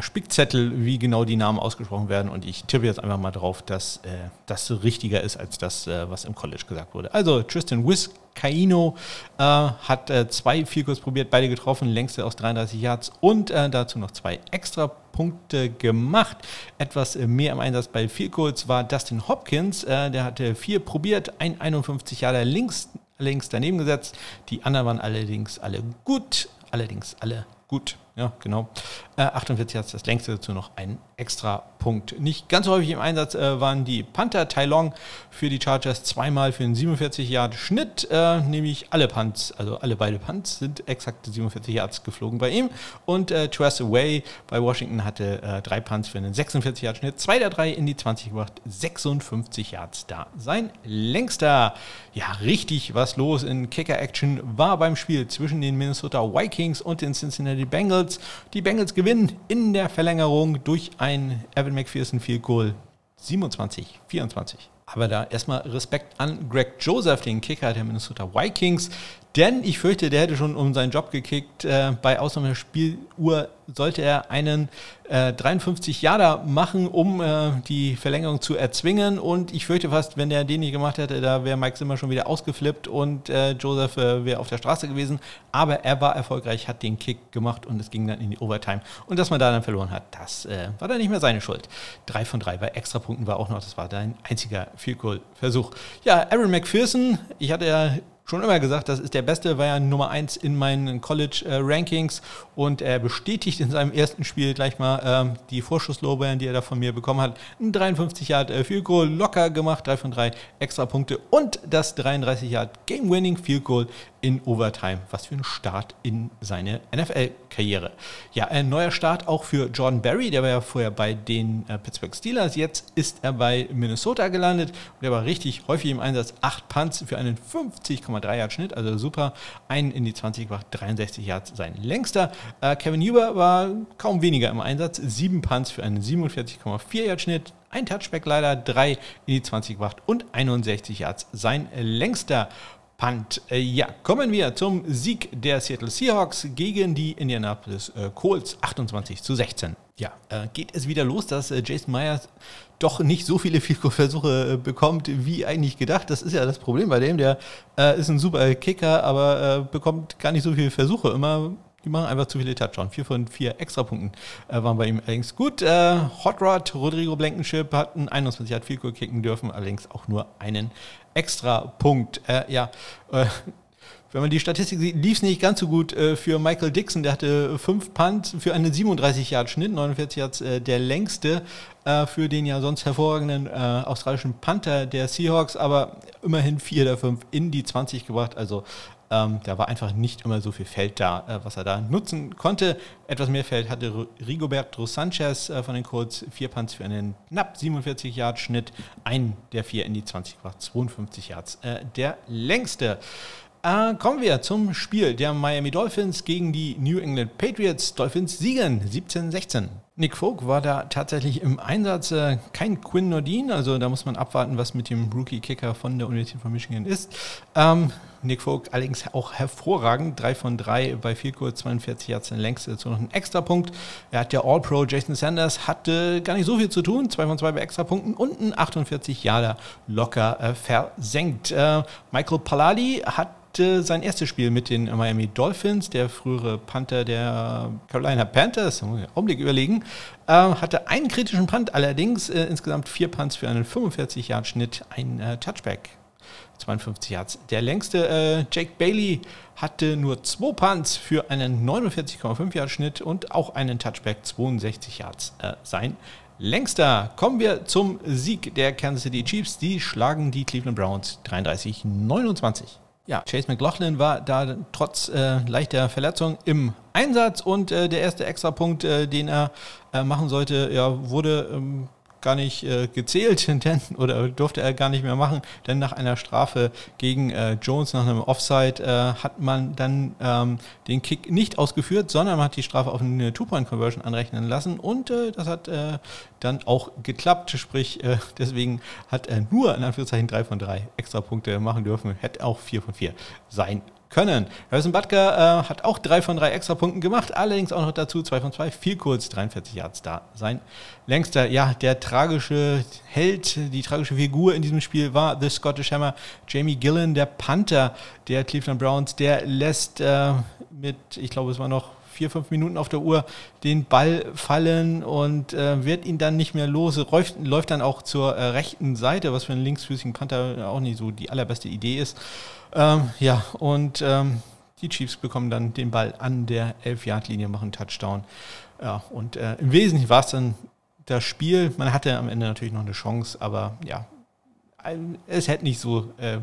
Spickzettel, wie genau die Namen ausgesprochen werden. Und ich tippe jetzt einfach mal drauf, dass äh, das richtiger ist als das, äh, was im College gesagt wurde. Also Tristan Wiskaino hat zwei Vielkurs probiert, beide getroffen, längste aus 33 Yards und dazu noch zwei extra Punkte gemacht. Etwas mehr im Einsatz bei Goals war Dustin Hopkins. Äh, der hatte vier probiert, ein 51 Jahre links, links daneben gesetzt. Die anderen waren allerdings alle gut. Allerdings alle gut. Ja, genau. Äh, 48 hat das längste dazu noch ein extra Punkt. Nicht ganz häufig im Einsatz äh, waren die Panther Tai Long für die Chargers zweimal für einen 47 Yard Schnitt, äh, nämlich alle Punts, also alle beide Punts sind exakt 47 Yards geflogen bei ihm und äh, Tress Away bei Washington hatte äh, drei Punts für einen 46 Yard Schnitt, zwei der drei in die 20 gebracht, 56 Yards da. Sein längster, ja richtig was los in Kicker Action war beim Spiel zwischen den Minnesota Vikings und den Cincinnati Bengals. Die Bengals gewinnen in der Verlängerung durch ein Evan McPherson Field Goal 27, 24. Aber da erstmal Respekt an Greg Joseph, den Kicker der Minnesota Vikings, denn ich fürchte, der hätte schon um seinen Job gekickt. Äh, bei Ausnahme der Spieluhr sollte er einen äh, 53 Jahre machen, um äh, die Verlängerung zu erzwingen. Und ich fürchte fast, wenn er den nicht gemacht hätte, da wäre Mike Zimmer schon wieder ausgeflippt und äh, Joseph äh, wäre auf der Straße gewesen. Aber er war erfolgreich, hat den Kick gemacht und es ging dann in die Overtime. Und dass man da dann verloren hat, das äh, war dann nicht mehr seine Schuld. Drei von drei bei Extrapunkten war auch noch, das war dein einziger Field Goal Versuch. Ja, Aaron McPherson, ich hatte ja schon immer gesagt, das ist der Beste, war ja Nummer 1 in meinen College-Rankings und er bestätigt in seinem ersten Spiel gleich mal ähm, die Vorschusslorbeeren, die er da von mir bekommen hat. Ein 53 Yard äh, Field Goal locker gemacht, 3 von 3 extra Punkte und das 33 Yard Game-Winning Field Goal in Overtime. Was für ein Start in seine NFL-Karriere. Ja, ein neuer Start auch für Jordan Berry, der war ja vorher bei den äh, Pittsburgh Steelers. Jetzt ist er bei Minnesota gelandet und der war richtig häufig im Einsatz. Acht Punts für einen 50,3 Yard Schnitt, also super. Einen in die 20 gebracht, 63 Yards sein längster. Äh, Kevin Huber war kaum weniger im Einsatz. Sieben Punts für einen 47,4 Yard Schnitt. Ein Touchback leider, drei in die 20 gebracht und 61 Yards sein längster Punt. Äh, ja, kommen wir zum Sieg der Seattle Seahawks gegen die Indianapolis äh, Colts 28 zu 16. Ja, äh, geht es wieder los, dass Jason Myers doch nicht so viele Versuche äh, bekommt, wie eigentlich gedacht. Das ist ja das Problem bei dem. Der ist ein super Kicker, aber bekommt gar nicht so viele Versuche. Immer die machen einfach zu viele Touchdowns. Vier von vier Extrapunkten äh, waren bei ihm allerdings gut. Äh, Hot Rod, Rodrigo Blankenship hatten 21 hat viel kicken dürfen, allerdings auch nur einen Extrapunkt. Äh, ja, äh, wenn man die Statistik sieht, lief es nicht ganz so gut äh, für Michael Dixon. Der hatte fünf Punts für einen 37 Yard Schnitt, 49 Yards äh, der längste äh, für den ja sonst hervorragenden äh, australischen Panther der Seahawks, aber immerhin vier der fünf in die 20 gebracht. Also ähm, da war einfach nicht immer so viel Feld da, äh, was er da nutzen konnte. Etwas mehr Feld hatte Rigoberto Sanchez äh, von den Colts. Vier Punts für einen knapp 47 Yard Schnitt. Ein der vier in die 20 gebracht, 52 Yards. Äh, der längste. Äh, kommen wir zum Spiel der Miami Dolphins gegen die New England Patriots. Dolphins siegen 17-16. Nick Folk war da tatsächlich im Einsatz. Äh, kein Quinn Nordin, also da muss man abwarten, was mit dem Rookie-Kicker von der Universität von Michigan ist. Ähm, Nick Folk allerdings auch hervorragend. 3 von 3 bei 4 kurz 42 Yards in längst dazu noch einen Extrapunkt. Er hat ja All-Pro Jason Sanders, hatte gar nicht so viel zu tun. 2 von 2 bei Extrapunkten und ein 48 Jahre locker äh, versenkt. Äh, Michael Palladi hat sein erstes Spiel mit den Miami Dolphins, der frühere Panther der Carolina Panthers, Augenblick überlegen, äh, hatte einen kritischen Punt allerdings, äh, insgesamt vier Punts für einen 45-Yard-Schnitt, ein äh, Touchback. 52 Yards. Der längste, äh, Jake Bailey, hatte nur zwei Punts für einen 49,5 Yard Schnitt und auch einen Touchback 62 Yards. Äh, sein längster. Kommen wir zum Sieg der Kansas City Chiefs. Die schlagen die Cleveland Browns 33-29. Ja, Chase McLaughlin war da trotz äh, leichter Verletzung im Einsatz und äh, der erste Extrapunkt, äh, den er äh, machen sollte, ja, wurde ähm, gar nicht äh, gezählt denn, oder durfte er gar nicht mehr machen, denn nach einer Strafe gegen äh, Jones nach einem Offside äh, hat man dann ähm, den Kick nicht ausgeführt, sondern man hat die Strafe auf eine Two-Point-Conversion anrechnen lassen. Und äh, das hat äh, dann auch geklappt, sprich äh, deswegen hat er nur in Anführungszeichen drei von drei extra Punkte machen dürfen, hätte auch vier von vier sein können. Harrison Butker äh, hat auch drei von drei Extrapunkten gemacht, allerdings auch noch dazu zwei von zwei, viel kurz, 43 Yards da. Sein längster, ja, der tragische Held, die tragische Figur in diesem Spiel war The Scottish Hammer, Jamie Gillen, der Panther der Cleveland Browns, der lässt äh, mit, ich glaube, es war noch vier, fünf Minuten auf der Uhr den Ball fallen und äh, wird ihn dann nicht mehr los. Läuft, läuft dann auch zur äh, rechten Seite, was für einen linksfüßigen Panther auch nicht so die allerbeste Idee ist. Ähm, ja, und ähm, die Chiefs bekommen dann den Ball an der 11-Yard-Linie, machen Touchdown. Ja, und äh, im Wesentlichen war es dann das Spiel. Man hatte am Ende natürlich noch eine Chance, aber ja, es hätte nicht so äh,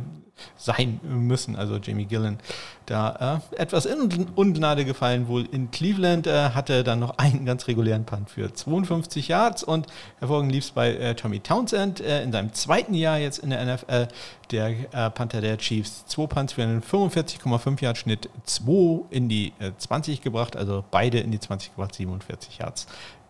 sein müssen. Also Jamie Gillen da äh, etwas in Ungnade gefallen wohl in Cleveland, äh, hatte dann noch einen ganz regulären Punt für 52 Yards und hervorragend lief es bei äh, Tommy Townsend äh, in seinem zweiten Jahr jetzt in der NFL, der äh, Panther der Chiefs. Zwei Punts für einen 45,5 Yard Schnitt, zwei in die 20 äh, gebracht, also beide in die 20 gebracht, 47 Yards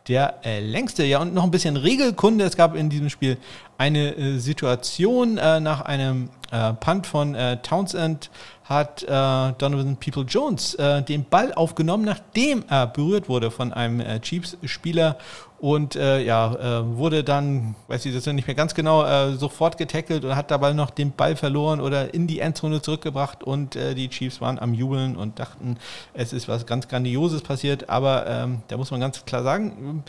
der äh, längste. Ja, und noch ein bisschen Regelkunde. Es gab in diesem Spiel eine äh, Situation äh, nach einem äh, Punt von äh, Townsend hat äh, Donovan People Jones den Ball aufgenommen, nachdem er berührt wurde von einem Chiefs-Spieler und äh, ja, äh, wurde dann, weiß ich das nicht mehr ganz genau, äh, sofort getackelt und hat dabei noch den Ball verloren oder in die Endzone zurückgebracht. Und äh, die Chiefs waren am Jubeln und dachten, es ist was ganz Grandioses passiert, aber ähm, da muss man ganz klar sagen,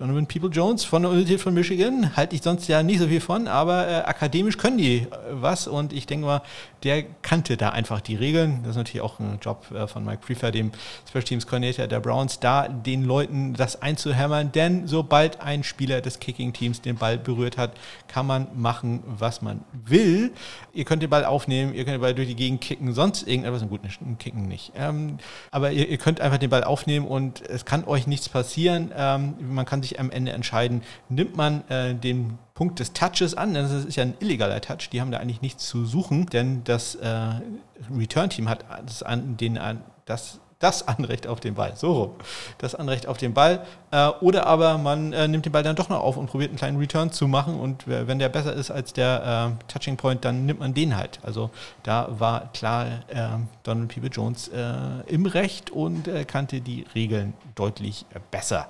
Donovan People Jones von der Universität von Michigan halte ich sonst ja nicht so viel von, aber äh, akademisch können die äh, was und ich denke mal, der kannte da einfach die Regeln. Das ist natürlich auch ein Job äh, von Mike Prefer, dem Special Teams Coordinator der Browns, da den Leuten das einzuhämmern, denn sobald ein Spieler des Kicking Teams den Ball berührt hat, kann man machen, was man will. Ihr könnt den Ball aufnehmen, ihr könnt den Ball durch die Gegend kicken, sonst irgendetwas, gut, Kicken nicht. Ähm, aber ihr, ihr, könnt einfach den Ball aufnehmen und es kann euch nichts passieren. Ähm, man kann sich sich am Ende entscheiden, nimmt man äh, den Punkt des Touches an, denn das ist ja ein illegaler Touch, die haben da eigentlich nichts zu suchen, denn das äh, Return-Team hat das, an, den, an, das das Anrecht auf den Ball. So rum. Das Anrecht auf den Ball. Äh, oder aber man äh, nimmt den Ball dann doch noch auf und probiert einen kleinen Return zu machen. Und wenn der besser ist als der äh, Touching Point, dann nimmt man den halt. Also da war klar äh, Donald Peeble Jones äh, im Recht und kannte die Regeln deutlich besser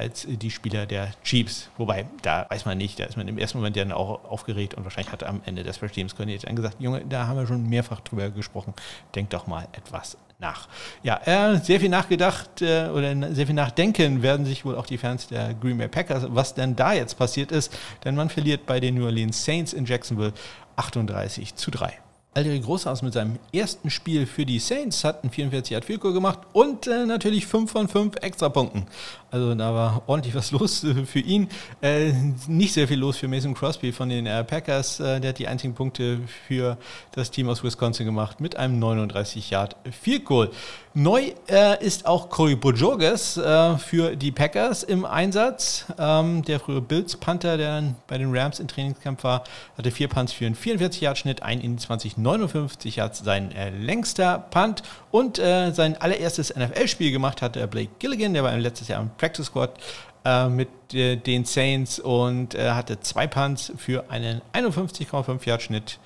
als die Spieler der Chiefs. Wobei, da weiß man nicht, da ist man im ersten Moment dann auch aufgeregt und wahrscheinlich hat am Ende Special Teams Coordinator gesagt, Junge, da haben wir schon mehrfach drüber gesprochen, denk doch mal etwas nach. Ja, äh, sehr viel nachgedacht äh, oder sehr viel nachdenken werden sich wohl auch die Fans der Green Bay Packers, was denn da jetzt passiert ist, denn man verliert bei den New Orleans Saints in Jacksonville 38 zu 3. Alderi Großhaus mit seinem ersten Spiel für die Saints hat einen 44 Yard Field gemacht und äh, natürlich 5 von 5 Extrapunkten. Also da war ordentlich was los äh, für ihn. Äh, nicht sehr viel los für Mason Crosby von den äh, Packers. Äh, der hat die einzigen Punkte für das Team aus Wisconsin gemacht mit einem 39 Yard Field Goal. Neu äh, ist auch Corey Bojorges für die Packers im Einsatz. Ähm, der frühere Bills Panther, der bei den Rams im Trainingskampf war, hatte vier Punts für einen 44 Yard Schnitt, ein in 20 59 Yards sein äh, längster Punt und äh, sein allererstes NFL-Spiel gemacht hat Blake Gilligan, der war letztes Jahr im Practice Squad äh, mit äh, den Saints und äh, hatte zwei Punts für einen 51,5 Yard Schnitt.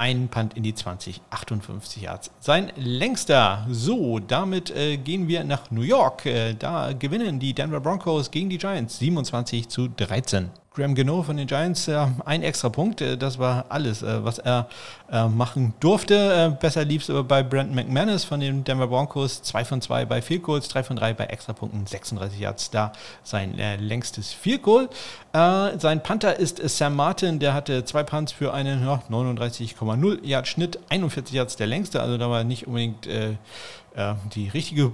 Ein Punt in die 20, 58 Yards. Sein längster. So, damit äh, gehen wir nach New York. da gewinnen die Denver Broncos gegen die Giants 27 zu 13. Graham Geno von den Giants, äh, ein extra Punkt, äh, das war alles, äh, was er äh, machen durfte. Äh, besser lief es aber bei Brandon McManus von den Denver Broncos, 2 von 2 bei Field Goals, 3 von 3 bei Extrapunkten, 36 Yards da sein äh, längstes Field Goal. sein Panther ist Sam Martin, der hatte zwei Punts für einen ja, 39,0 Yard Schnitt, 41 Yards der längste, also da war nicht unbedingt die richtige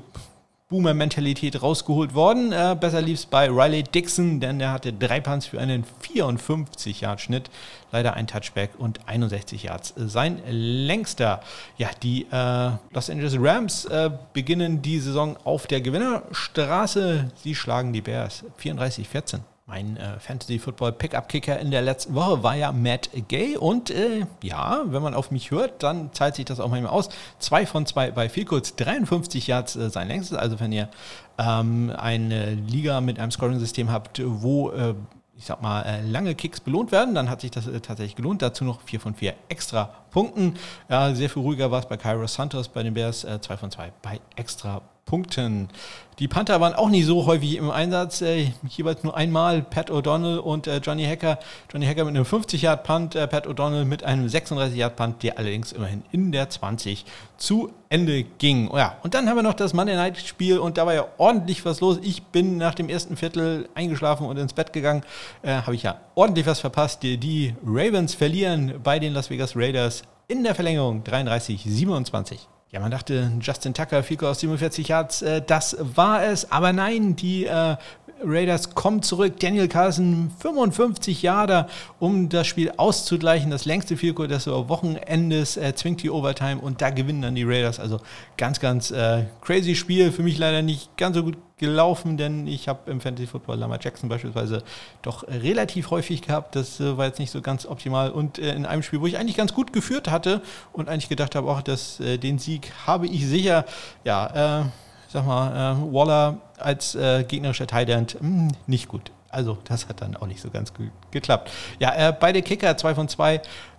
Boomer-Mentalität rausgeholt worden. Äh, besser lief es bei Riley Dixon, denn der hatte drei Punts für einen 54-Yard-Schnitt. Leider ein Touchback und 61 Yards. Sein längster. Ja, die äh, Los Angeles Rams äh, beginnen die Saison auf der Gewinnerstraße. Sie schlagen die Bears 34-14. Mein äh, Fantasy-Football-Pickup-Kicker in der letzten Woche war ja Matt Gay. Und äh, ja, wenn man auf mich hört, dann zahlt sich das auch manchmal aus. Zwei von zwei bei viel kurz, 53 Yards äh, sein längstes. Also wenn ihr ähm, eine Liga mit einem Scoring-System habt, wo äh, ich sag mal, äh, lange Kicks belohnt werden, dann hat sich das äh, tatsächlich gelohnt. Dazu noch 4 von 4 extra Punkten. Ja, sehr viel ruhiger war es bei Cairo Santos bei den Bears, 2 von 2 bei extra Punkten. Die Panther waren auch nicht so häufig im Einsatz. Äh, jeweils nur einmal Pat O'Donnell und äh, Johnny Hacker. Johnny Hacker mit einem 50-Yard-Punt, äh, Pat O'Donnell mit einem 36-Yard-Punt, der allerdings immerhin in der 20 zu Ende ging. Oh ja, und dann haben wir noch das Monday Night-Spiel und da war ja ordentlich was los. Ich bin nach dem ersten Viertel eingeschlafen und ins Bett gegangen. Äh, Habe ich ja ordentlich was verpasst. Die, die Ravens verlieren bei den Las Vegas Raiders in der Verlängerung 33-27. Ja, man dachte, Justin Tucker, Fico aus 47 Yards, äh, das war es. Aber nein, die äh, Raiders kommen zurück. Daniel Carlson 55 Jahre, um das Spiel auszugleichen. Das längste Goal des Wochenendes äh, zwingt die Overtime und da gewinnen dann die Raiders. Also ganz, ganz äh, crazy Spiel. Für mich leider nicht ganz so gut gelaufen, denn ich habe im Fantasy Football Lama Jackson beispielsweise doch relativ häufig gehabt. Das äh, war jetzt nicht so ganz optimal. Und äh, in einem Spiel, wo ich eigentlich ganz gut geführt hatte und eigentlich gedacht habe, auch dass äh, den Sieg habe ich sicher. Ja, äh, sag mal, äh, Waller als äh, gegnerischer Tight hm, nicht gut. Also das hat dann auch nicht so ganz gut geklappt. Ja, äh, beide Kicker, 2 von 2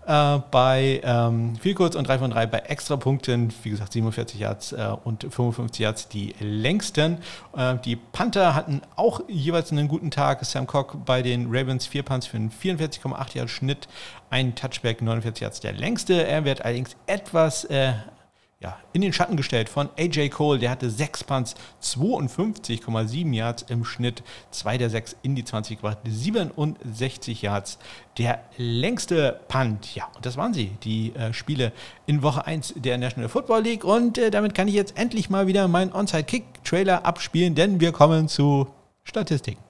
äh, bei ähm, viel kurz und 3 von 3 bei Extrapunkten. Wie gesagt, 47 Yards äh, und 55 Yards die längsten. Äh, die Panther hatten auch jeweils einen guten Tag. Sam Cock bei den Ravens 4 Punts für einen 44,8 Yards Schnitt. Ein Touchback, 49 Yards der längste. Er wird allerdings etwas äh, ja, in den Schatten gestellt von AJ Cole. Der hatte 6 Punts, 52,7 Yards im Schnitt, 2 der 6 in die 20 gebracht, 67 Yards. Der längste Punt, ja, und das waren sie, die äh, Spiele in Woche 1 der National Football League. Und äh, damit kann ich jetzt endlich mal wieder meinen Onside-Kick-Trailer abspielen, denn wir kommen zu Statistiken.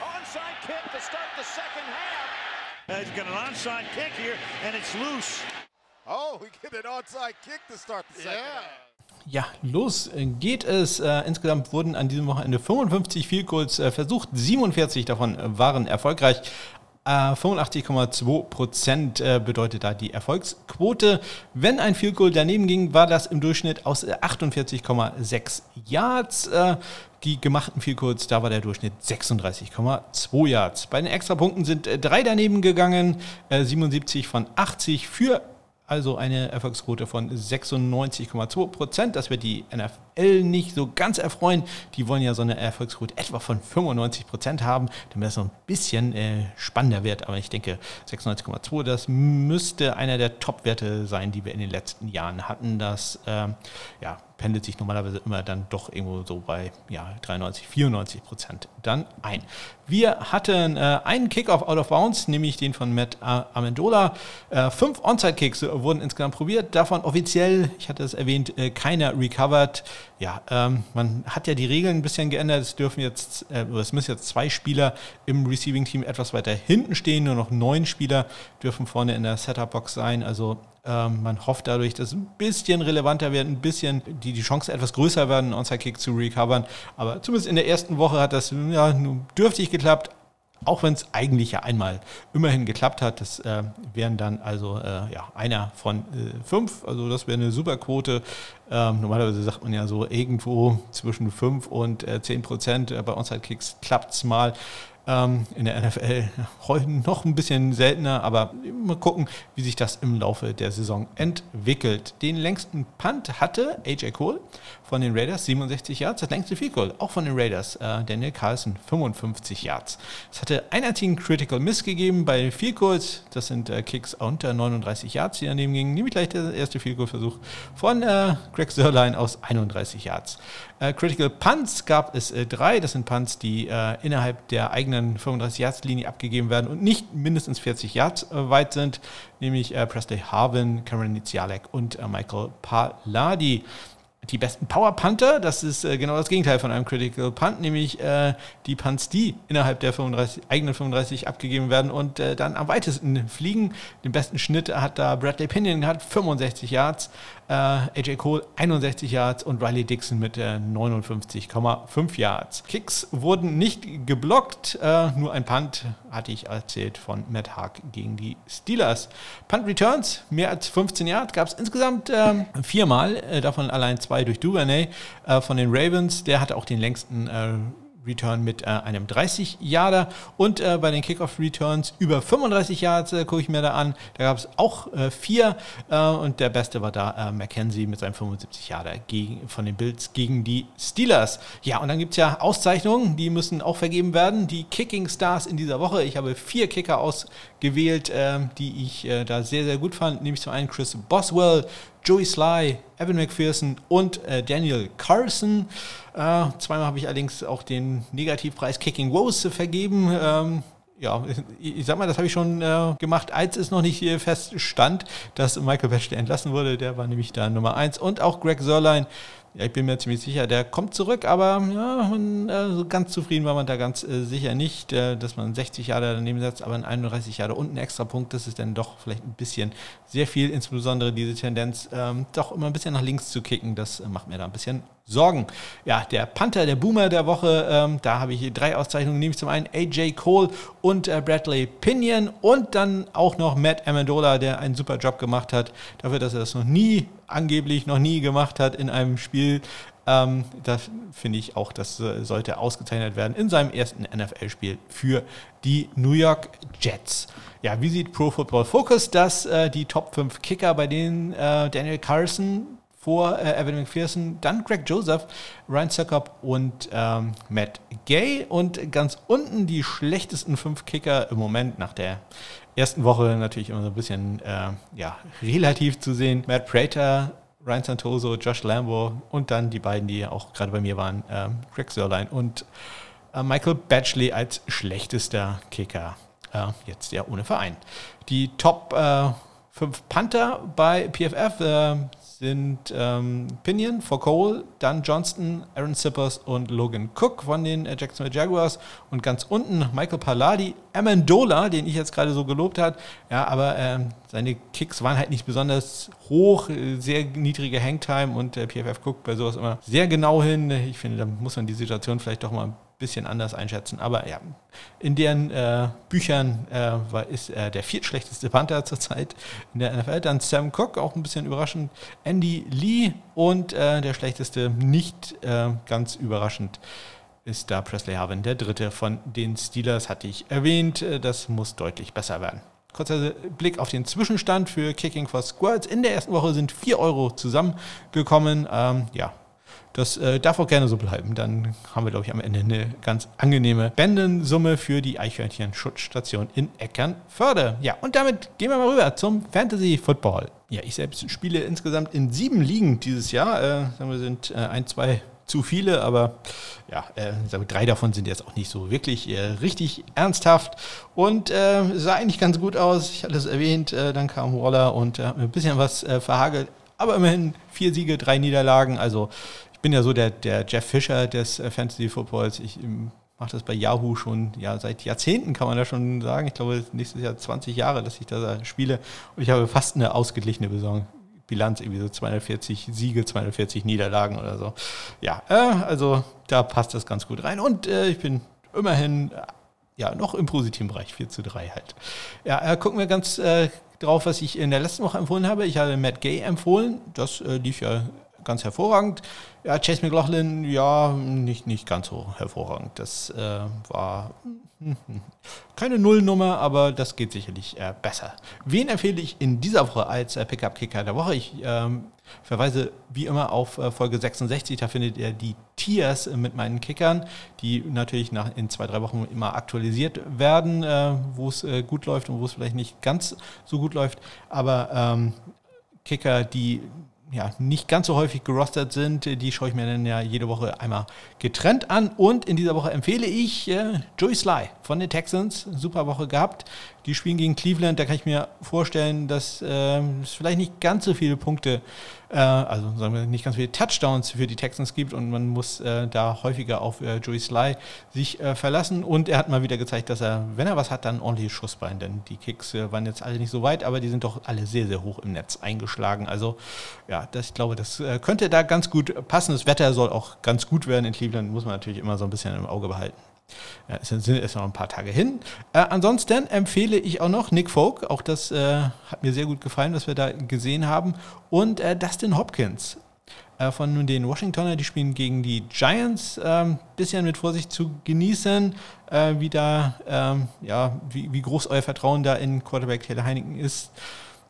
Onside kick to start the second half. He's got an onside kick here and it's loose. Oh, we get an onside kick to start the second ja, los geht es. Äh, insgesamt wurden an diesem Wochenende 55 Field Goals äh, versucht, 47 davon waren erfolgreich. 85,2 äh, Prozent bedeutet da die Erfolgsquote. Wenn ein Field Goal daneben ging, war das im Durchschnitt aus 48,6 Yards. Die gemachten Field Goals, da war der Durchschnitt 36,2 Yards. Bei den Extrapunkten sind drei daneben gegangen, 77 von 80 für also eine Erfolgsquote von 96,2 Prozent. Das wird die NFL nicht so ganz erfreuen. Die wollen ja so eine Erfolgsquote etwa von 95 Prozent haben, damit das so ein bisschen äh, spannender wird. Aber ich denke, 96,2, das müsste einer der Top-Werte sein, die wir in den letzten Jahren hatten. Das äh, ja, pendelt sich normalerweise immer dann doch irgendwo so bei ja, 93, 94 Prozent dann ein. Wir hatten äh, einen Kickoff out of bounds, nämlich den von Matt Amendola. Äh, fünf Onside-Kicks wurden insgesamt probiert, davon offiziell, ich hatte es erwähnt, äh, keiner recovered. Ja, ähm, man hat ja die Regeln ein bisschen geändert. Es dürfen jetzt, äh, es müssen jetzt zwei Spieler im Receiving-Team etwas weiter hinten stehen. Nur noch neun Spieler dürfen vorne in der Setup-Box sein. Also ähm, man hofft dadurch, dass es ein bisschen relevanter wird, ein bisschen die, die Chance etwas größer werden, einen Onside-Kick zu recovern. Aber zumindest in der ersten Woche hat das ja, dürftig geklappt. Auch wenn es eigentlich ja einmal immerhin geklappt hat, das äh, wären dann also äh, ja, einer von äh, fünf, also das wäre eine super Quote. Ähm, normalerweise sagt man ja so irgendwo zwischen fünf und äh, zehn Prozent. Bei Onside-Kicks klappt es mal ähm, in der NFL heute noch ein bisschen seltener, aber mal gucken, wie sich das im Laufe der Saison entwickelt. Den längsten Punt hatte AJ Cole von den Raiders, 67 Yards. Das längste Field Goal, auch von den Raiders, äh, Daniel Carlson, 55 Yards. Es hatte einen einzigen Critical Miss gegeben bei Field Goals. Das sind äh, Kicks unter 39 Yards, die daneben gingen. Nämlich gleich der erste Field Goal Versuch von äh, Greg Sörlein aus 31 Yards. Äh, Critical Punts gab es äh, drei. Das sind Punts, die äh, innerhalb der eigenen 35 Yards Linie abgegeben werden und nicht mindestens 40 Yards weit sind. Nämlich Presley Harvin, Cameron Nizialek und Michael Paladi die besten Power Punter, das ist äh, genau das Gegenteil von einem Critical Punt, nämlich äh, die Punts, die innerhalb der 35, eigenen 35 abgegeben werden und äh, dann am weitesten fliegen. Den besten Schnitt hat da Bradley Pinion gehabt, 65 Yards, äh, AJ Cole 61 Yards und Riley Dixon mit 59,5 Yards. Kicks wurden nicht geblockt, äh, nur ein Punt, hatte ich erzählt, von Matt Haag gegen die Steelers. Punt Returns, mehr als 15 Yards, gab es insgesamt ähm, viermal, äh, davon allein zwei durch Duvernay von den Ravens. Der hatte auch den längsten Return mit äh, einem 30-Yarder und äh, bei den Kickoff-Returns über 35 Yards äh, gucke ich mir da an. Da gab es auch äh, vier äh, und der beste war da äh, McKenzie mit seinem 75-Yarder von den Bills gegen die Steelers. Ja, und dann gibt es ja Auszeichnungen, die müssen auch vergeben werden. Die Kicking Stars in dieser Woche. Ich habe vier Kicker ausgewählt, ähm, die ich da sehr, sehr gut fand. Nämlich zum einen Chris Boswell, Joey Sly, Evan McPherson und äh, Daniel Carson. Äh, zweimal habe ich allerdings auch den Negativpreis Kicking Woes vergeben. Ähm, ja, ich sag mal, das habe ich schon äh, gemacht, als es noch nicht feststand, dass Michael Batchley entlassen wurde. Der war nämlich da Nummer eins. Und auch Greg Sörlein ja, ich bin mir ziemlich sicher, der kommt zurück, aber ja, man, äh, ganz zufrieden war man da ganz äh, sicher nicht, äh, dass man 60 Jahre daneben setzt, aber ein 31 Jahre und ein extra Punkt, das ist dann doch vielleicht ein bisschen sehr viel, insbesondere diese Tendenz, ähm, doch immer ein bisschen nach links zu kicken, das äh, macht mir da ein bisschen Sorgen. Ja, der Panther, der Boomer der Woche, ähm, da habe ich hier drei Auszeichnungen, nämlich zum einen AJ Cole und äh, Bradley Pinion und dann auch noch Matt Amendola, der einen super Job gemacht hat, dafür, dass er das noch nie, angeblich noch nie gemacht hat in einem Spiel. Ähm, da finde ich auch, das sollte ausgezeichnet werden in seinem ersten NFL-Spiel für die New York Jets. Ja, wie sieht Pro Football Focus das? Äh, die Top 5 Kicker, bei denen äh, Daniel Carson vor äh, Evan McPherson, dann Greg Joseph, Ryan Suckup und ähm, Matt Gay. Und ganz unten die schlechtesten fünf Kicker im Moment nach der ersten Woche natürlich immer so ein bisschen äh, ja, relativ zu sehen. Matt Prater, Ryan Santoso, Josh Lambo und dann die beiden, die auch gerade bei mir waren, äh, Greg Sörlein und äh, Michael Batchley als schlechtester Kicker. Äh, jetzt ja ohne Verein. Die Top 5 äh, Panther bei PFF sind ähm, Pinion for Cole, dann Johnston, Aaron Sippers und Logan Cook von den äh, Jacksonville Jaguars. Und ganz unten Michael Palladi, Amendola, den ich jetzt gerade so gelobt habe. Ja, aber ähm, seine Kicks waren halt nicht besonders hoch, äh, sehr niedrige Hangtime und der PFF guckt bei sowas immer sehr genau hin. Ich finde, da muss man die Situation vielleicht doch mal ein bisschen anders einschätzen. Aber ja, in deren äh, Büchern äh, war, ist er der viertschlechteste Panther zurzeit in der NFL. Dann Sam Cook, auch ein bisschen überraschend. Andy Lee und äh, der schlechteste, nicht äh, ganz überraschend, ist da Presley Harvin, der dritte von den Steelers, hatte ich erwähnt. Äh, das muss deutlich besser werden. Kurzer Blick auf den Zwischenstand für Kicking for Squirts. In der ersten Woche sind 4 Euro zusammengekommen. Ähm, ja, das äh, darf auch gerne so bleiben. Dann haben wir, glaube ich, am Ende eine ganz angenehme Spendensumme für die Eichhörnchen-Schutzstation in Eckernförde. Ja, und damit gehen wir mal rüber zum Fantasy Football. Ja, ich selbst spiele insgesamt in sieben Ligen dieses Jahr. Äh, sagen wir, sind äh, ein, zwei zu viele, aber ja, äh, drei davon sind jetzt auch nicht so wirklich äh, richtig ernsthaft und äh, sah eigentlich ganz gut aus. Ich hatte es erwähnt, äh, dann kam Waller und hat mir ein bisschen was äh, verhagelt, aber immerhin vier Siege, drei Niederlagen. Also bin ja so der, der Jeff Fischer des äh, Fantasy Footballs. Ich ähm, mache das bei Yahoo schon ja, seit Jahrzehnten, kann man da schon sagen. Ich glaube, nächstes Jahr 20 Jahre, dass ich da spiele. Und ich habe fast eine ausgeglichene Saison. Bilanz, irgendwie so 240 Siege, 240 Niederlagen oder so. Ja, äh, also da passt das ganz gut rein. Und äh, ich bin immerhin äh, ja noch im positiven Bereich, 4 zu 3 halt. Ja, äh, gucken wir ganz äh, drauf, was ich in der letzten Woche empfohlen habe. Ich habe Matt Gay empfohlen. Das lief ja ganz hervorragend. Ja, Chase McLaughlin, ja, nicht, nicht ganz so hervorragend. Das äh, war keine Nullnummer, aber das geht sicherlich äh, besser. Wen empfehle ich in dieser Woche als äh, Pickup-Kicker der Woche? Ich ähm, verweise wie immer auf äh, Folge 66, da findet ihr die Tiers mit meinen Kickern, die natürlich nach, in zwei, drei Wochen immer aktualisiert werden, äh, wo es äh, gut läuft und wo es vielleicht nicht ganz so gut läuft. Aber ähm, Kicker, die ja, nicht ganz so häufig gerostet sind, die schaue ich mir dann ja jede Woche einmal getrennt an. Und in dieser Woche empfehle ich äh, Joey Sly von den Texans. Super Woche gehabt. Die spielen gegen Cleveland. Da kann ich mir vorstellen, dass äh, es vielleicht nicht ganz so viele Punkte äh, also sagen wir nicht ganz viele Touchdowns für die Texans gibt und man muss äh, da häufiger auf äh, Joey Sly sich äh, verlassen. Und er hat mal wieder gezeigt, dass er, wenn er was hat, dann ordentliches Schussbein, denn die Kicks äh, waren jetzt alle nicht so weit, aber die sind doch alle sehr, sehr hoch im Netz eingeschlagen. Also ja, das, ich glaube, das äh, könnte da ganz gut passen. Das Wetter soll auch ganz gut werden in Cleveland, muss man natürlich immer so ein bisschen im Auge behalten. Ja, es sind erst noch ein paar Tage hin. Äh, ansonsten empfehle ich auch noch Nick Folk. Auch das äh, hat mir sehr gut gefallen, was wir da gesehen haben. Und äh, Dustin Hopkins äh, von den Washingtoner. Die spielen gegen die Giants. Ähm, bisschen mit Vorsicht zu genießen, äh, wie, da, ähm, ja, wie, wie, groß euer Vertrauen da in Quarterback Taylor Heineken ist.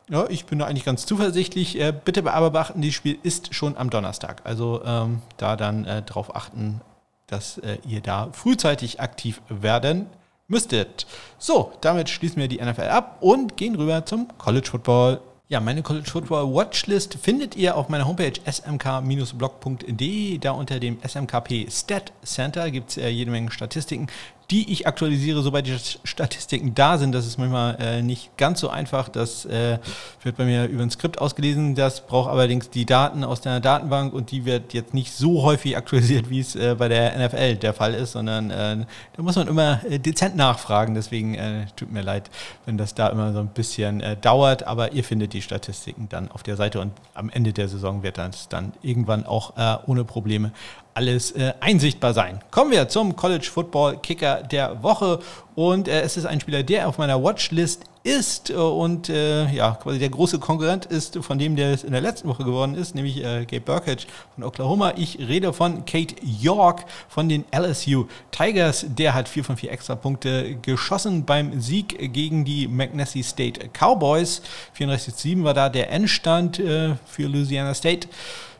Ja, ich bin da eigentlich ganz zuversichtlich. Äh, bitte aber beachten, dieses Spiel ist schon am Donnerstag. Also ähm, da dann drauf achten, dass äh, ihr da frühzeitig aktiv werden müsstet. So, damit schließen wir die NFL ab und gehen rüber zum College Football. Ja, meine College Football Watchlist findet ihr auf meiner Homepage smk-blog.de. Da unter dem SMKP Stat Center gibt es äh, jede Menge Statistiken, die ich aktualisiere, sobald die Statistiken da sind. Das ist manchmal äh, nicht ganz so einfach. Das äh, wird bei mir über ein Skript ausgelesen. Das braucht allerdings die Daten aus der Datenbank und die wird jetzt nicht so häufig aktualisiert, wie es äh, bei der NFL der Fall ist, sondern äh, da muss man immer äh, dezent nachfragen. Deswegen äh, tut mir leid, wenn das da immer so ein bisschen dauert. Aber ihr findet die Statistiken dann auf der Seite und am Ende der Saison wird das dann irgendwann auch ohne Probleme alles äh, einsichtbar sein. Kommen wir zum College Football Kicker der Woche und äh, es ist ein Spieler, der auf meiner Watchlist ist äh, und äh, ja, quasi der große Konkurrent ist von dem, der es in der letzten Woche geworden ist, nämlich äh, Gabe Burkett von Oklahoma. Ich rede von Kate York von den LSU Tigers. Der hat vier von vier Extrapunkte geschossen beim Sieg gegen die McNessy State Cowboys. 34-7 war da der Endstand äh, für Louisiana State.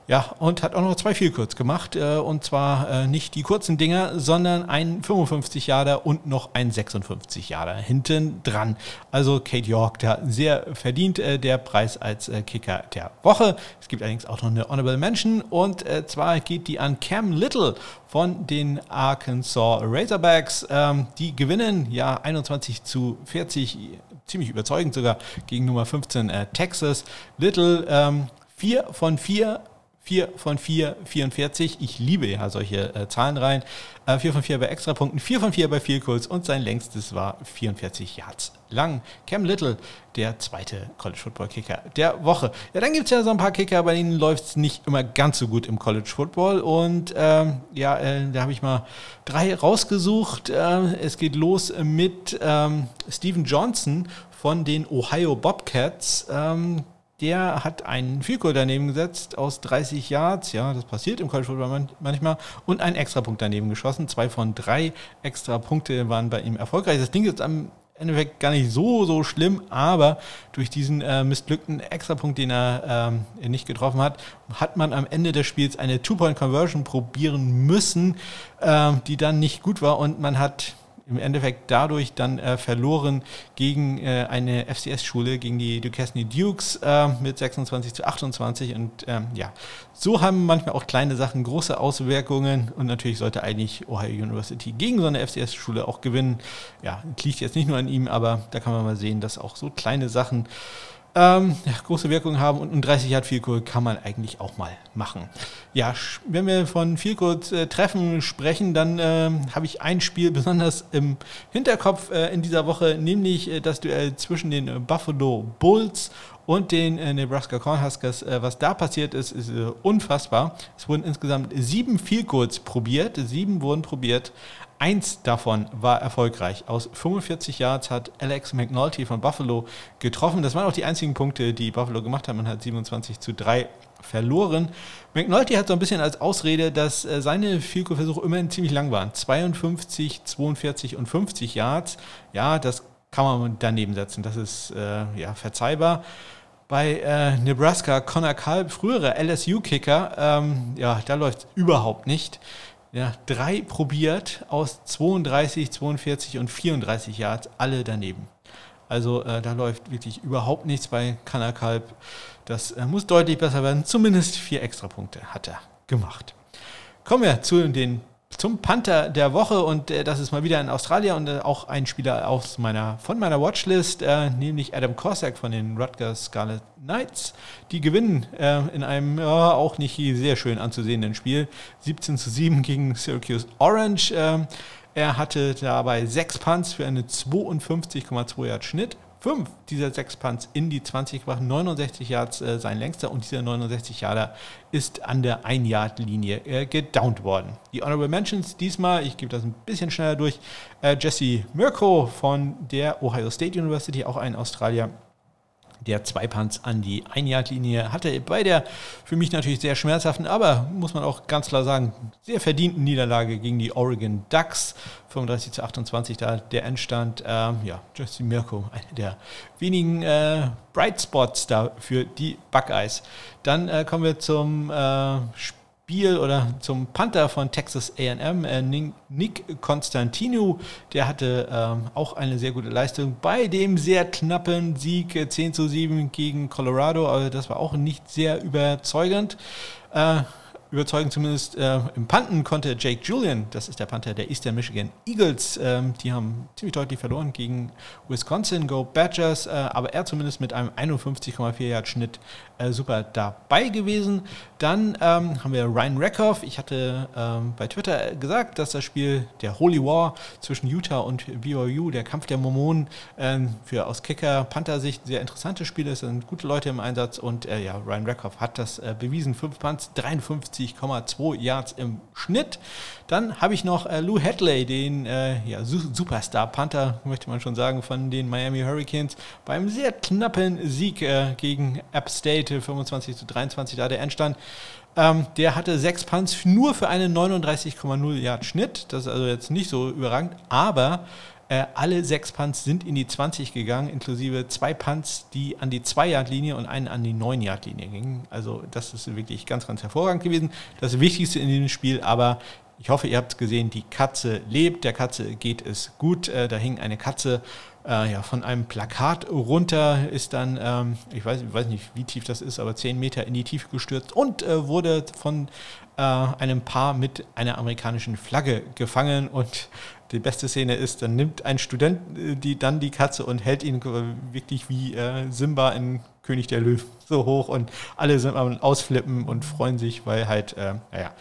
Ja, und hat auch noch zwei viel kurz gemacht. Äh, und zwar äh, nicht die kurzen Dinger, sondern ein 55 Jahre und noch ein 56 Jahre hinten dran. Also Kate York, der sehr verdient äh, der Preis als Kicker der Woche. Es gibt allerdings auch noch eine Honorable Mention und zwar geht die an Cam Little von den Arkansas Razorbacks. Ähm, die gewinnen ja 21 zu 40, ziemlich überzeugend sogar gegen Nummer 15 Texas. Little ähm, 4 von 4 4 von 4, 44. Ich liebe ja solche äh, Zahlenreihen. Äh, 4 von 4 bei Extrapunkten, 4 von 4 bei Vielkurs und sein längstes war 44 Yards lang. Cam Little, der zweite College Football Kicker der Woche. Ja, dann gibt es ja so ein paar Kicker, bei denen läuft es nicht immer ganz so gut im College Football. Und ähm, ja, äh, da habe ich mal drei rausgesucht. Äh, es geht los mit ähm, Steven Johnson von den Ohio Bobcats. Ähm, der hat einen Vielkohl daneben gesetzt aus 30 Yards, ja, das passiert im College Football manchmal, und einen Extrapunkt daneben geschossen. Zwei von drei Extrapunkte waren bei ihm erfolgreich. Das Ding ist am Endeffekt gar nicht so, so schlimm, aber durch diesen äh, missglückten Extrapunkt, den er ähm, nicht getroffen hat, hat man am Ende des Spiels eine Two-Point-Conversion probieren müssen, äh, die dann nicht gut war und man hat im Endeffekt dadurch dann äh, verloren gegen äh, eine FCS-Schule, gegen die Duquesne Dukes äh, mit 26 zu 28. Und ähm, ja, so haben manchmal auch kleine Sachen große Auswirkungen. Und natürlich sollte eigentlich Ohio University gegen so eine FCS-Schule auch gewinnen. Ja, liegt jetzt nicht nur an ihm, aber da kann man mal sehen, dass auch so kleine Sachen ähm, ja, große Wirkung haben und ein 30 Yard Field Goal kann man eigentlich auch mal machen. Ja, wenn wir von Field Goal äh, Treffen sprechen, dann äh, habe ich ein Spiel besonders im Hinterkopf äh, in dieser Woche, nämlich äh, das Duell zwischen den Buffalo Bulls und den äh, Nebraska Cornhuskers. Äh, was da passiert ist, ist unfassbar. Es wurden insgesamt sieben Field Goals probiert, sieben wurden probiert. Eins davon war erfolgreich. Aus 45 Yards hat Alex McNulty von Buffalo getroffen. Das waren auch die einzigen Punkte, die Buffalo gemacht hat. Man hat 27 zu 3 verloren. McNulty hat so ein bisschen als Ausrede, dass äh, seine Field Versuche immerhin ziemlich lang waren. 52, 42 und 50 Yards. Ja, das kann man daneben setzen. Das ist äh, ja verzeihbar. Bei äh, Nebraska, Connor Kalb, früherer LSU-Kicker, ähm, ja, da läuft es überhaupt nicht ja, drei probiert aus 32, 42 und 34 Yards, alle daneben. Also äh, da läuft wirklich überhaupt nichts bei Kanakalb. Das äh, muss deutlich besser werden. Zumindest vier Extrapunkte hat er gemacht. Kommen wir zu den zum Panther der Woche und äh, das ist mal wieder ein Australier und äh, auch ein Spieler aus meiner, von meiner Watchlist, äh, nämlich Adam Korsak von den Rutgers Scarlet Knights. Die gewinnen äh, in einem ja, auch nicht sehr schön anzusehenden Spiel 17 zu 7 gegen Syracuse Orange. Ähm, er hatte dabei sechs Punts für eine 52,2 Yard Schnitt fünf dieser sechs Punts in die 20 gebracht, 69 Yards äh, sein längster und dieser 69 Yarder ist an der 1-Yard-Linie äh, gedownt worden. Die Honorable Mentions diesmal, ich gebe das ein bisschen schneller durch, äh, Jesse Mirko von der Ohio State University, auch ein Australier, der zwei Punts an die Ein-Yard-Linie hatte. Bei der für mich natürlich sehr schmerzhaften, aber muss man auch ganz klar sagen, sehr verdienten Niederlage gegen die Oregon Ducks. 35 zu 28 da der Endstand. Ähm, ja, Jesse Mirko, einer der wenigen äh, Bright Spots da für die Buckeyes. Dann äh, kommen wir zum äh, Spiel Spiel oder zum Panther von Texas AM, äh, Nick Constantino. Der hatte ähm, auch eine sehr gute Leistung bei dem sehr knappen Sieg 10 äh, zu 7 gegen Colorado. Also das war auch nicht sehr überzeugend. Äh, überzeugend zumindest äh, im Panten konnte Jake Julian, das ist der Panther der Eastern Michigan Eagles, ähm, die haben ziemlich deutlich verloren gegen Wisconsin Go Badgers, äh, aber er zumindest mit einem 51,4 Yard Schnitt äh, super dabei gewesen. Dann ähm, haben wir Ryan Reckhoff. Ich hatte ähm, bei Twitter gesagt, dass das Spiel der Holy War zwischen Utah und BYU, der Kampf der Mormonen, ähm, für aus Kicker-Panther-Sicht sehr interessantes Spiel ist. Sind gute Leute im Einsatz und äh, ja, Ryan Reckhoff hat das äh, bewiesen. Fünf Punts, 53,2 Yards im Schnitt. Dann habe ich noch äh, Lou Hadley, den äh, ja, Superstar-Panther, möchte man schon sagen, von den Miami Hurricanes, beim sehr knappen Sieg äh, gegen App State 25 zu 23, da der Endstand. Ähm, der hatte sechs Punts nur für einen 39,0 Yard Schnitt. Das ist also jetzt nicht so überragend, aber äh, alle sechs Punts sind in die 20 gegangen, inklusive zwei Punts, die an die 2-Yard-Linie und einen an die 9-Yard-Linie gingen. Also das ist wirklich ganz, ganz hervorragend gewesen. Das Wichtigste in diesem Spiel, aber ich hoffe, ihr habt es gesehen, die Katze lebt, der Katze geht es gut. Äh, da hing eine Katze äh, ja, von einem Plakat runter, ist dann, ähm, ich, weiß, ich weiß nicht, wie tief das ist, aber 10 Meter in die Tiefe gestürzt und äh, wurde von äh, einem Paar mit einer amerikanischen Flagge gefangen. Und die beste Szene ist, dann nimmt ein Student äh, die, dann die Katze und hält ihn wirklich wie äh, Simba in König der Löwen so hoch und alle sind am Ausflippen und freuen sich, weil halt, äh, naja,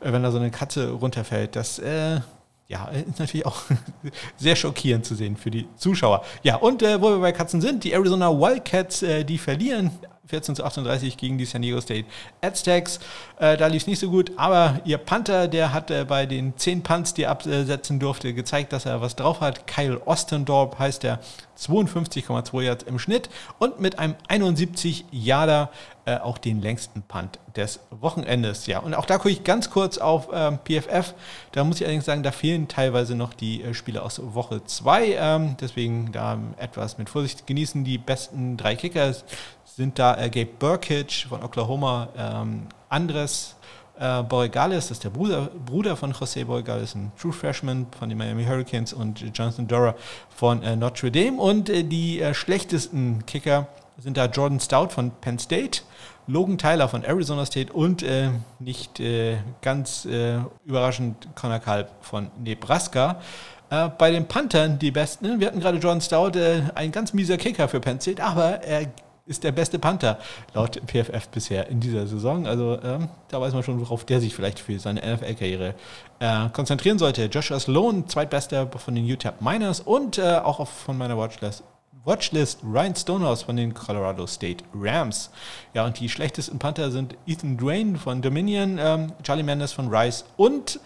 wenn da so eine Katze runterfällt, das äh, ja, ist natürlich auch sehr schockierend zu sehen für die Zuschauer. Ja, und äh, wo wir bei Katzen sind, die Arizona Wildcats, äh, die verlieren 14 zu 38 gegen die San Diego State Aztecs. Äh, da lief es nicht so gut, aber ihr Panther, der hat äh, bei den 10 Punts, die er absetzen durfte, gezeigt, dass er was drauf hat. Kyle Ostendorp heißt er, 52,2 Yards im Schnitt und mit einem 71 Yarder äh, auch den längsten Punt des Wochenendes. Ja, und auch da gucke ich ganz kurz auf ähm, PFF. Da muss ich allerdings sagen, da fehlen teilweise noch die äh, Spiele aus Woche 2. Ähm, deswegen da etwas mit Vorsicht genießen. Die besten drei Kicker sind da äh, Gabe Burkitch von Oklahoma, ähm, Andres äh, Borregales, das ist der Bruder, Bruder von José Borregales, ein True Freshman von den Miami Hurricanes und Jonathan Dora von äh, Notre Dame. Und äh, die äh, schlechtesten Kicker sind da Jordan Stout von Penn State, Logan Tyler von Arizona State und äh, nicht äh, ganz überraschend Connor Kalb von Nebraska. bei den Panthern die besten. Wir hatten gerade Jordan Stout, ein ganz mieser Kicker für Penn State, aber er ist der beste Panther laut PFF bisher in dieser Saison. Also ähm, da weiß man schon, worauf der sich vielleicht für seine NFL-Karriere äh, konzentrieren sollte. Joshua Sloan, zweitbester von den Utah Miners und äh, auch auf, von meiner Watchlist, Watchlist Ryan Stonehouse von den Colorado State Rams. Ja, und die schlechtesten Panther sind Ethan Drain von Dominion, ähm, Charlie Mendes von Rice und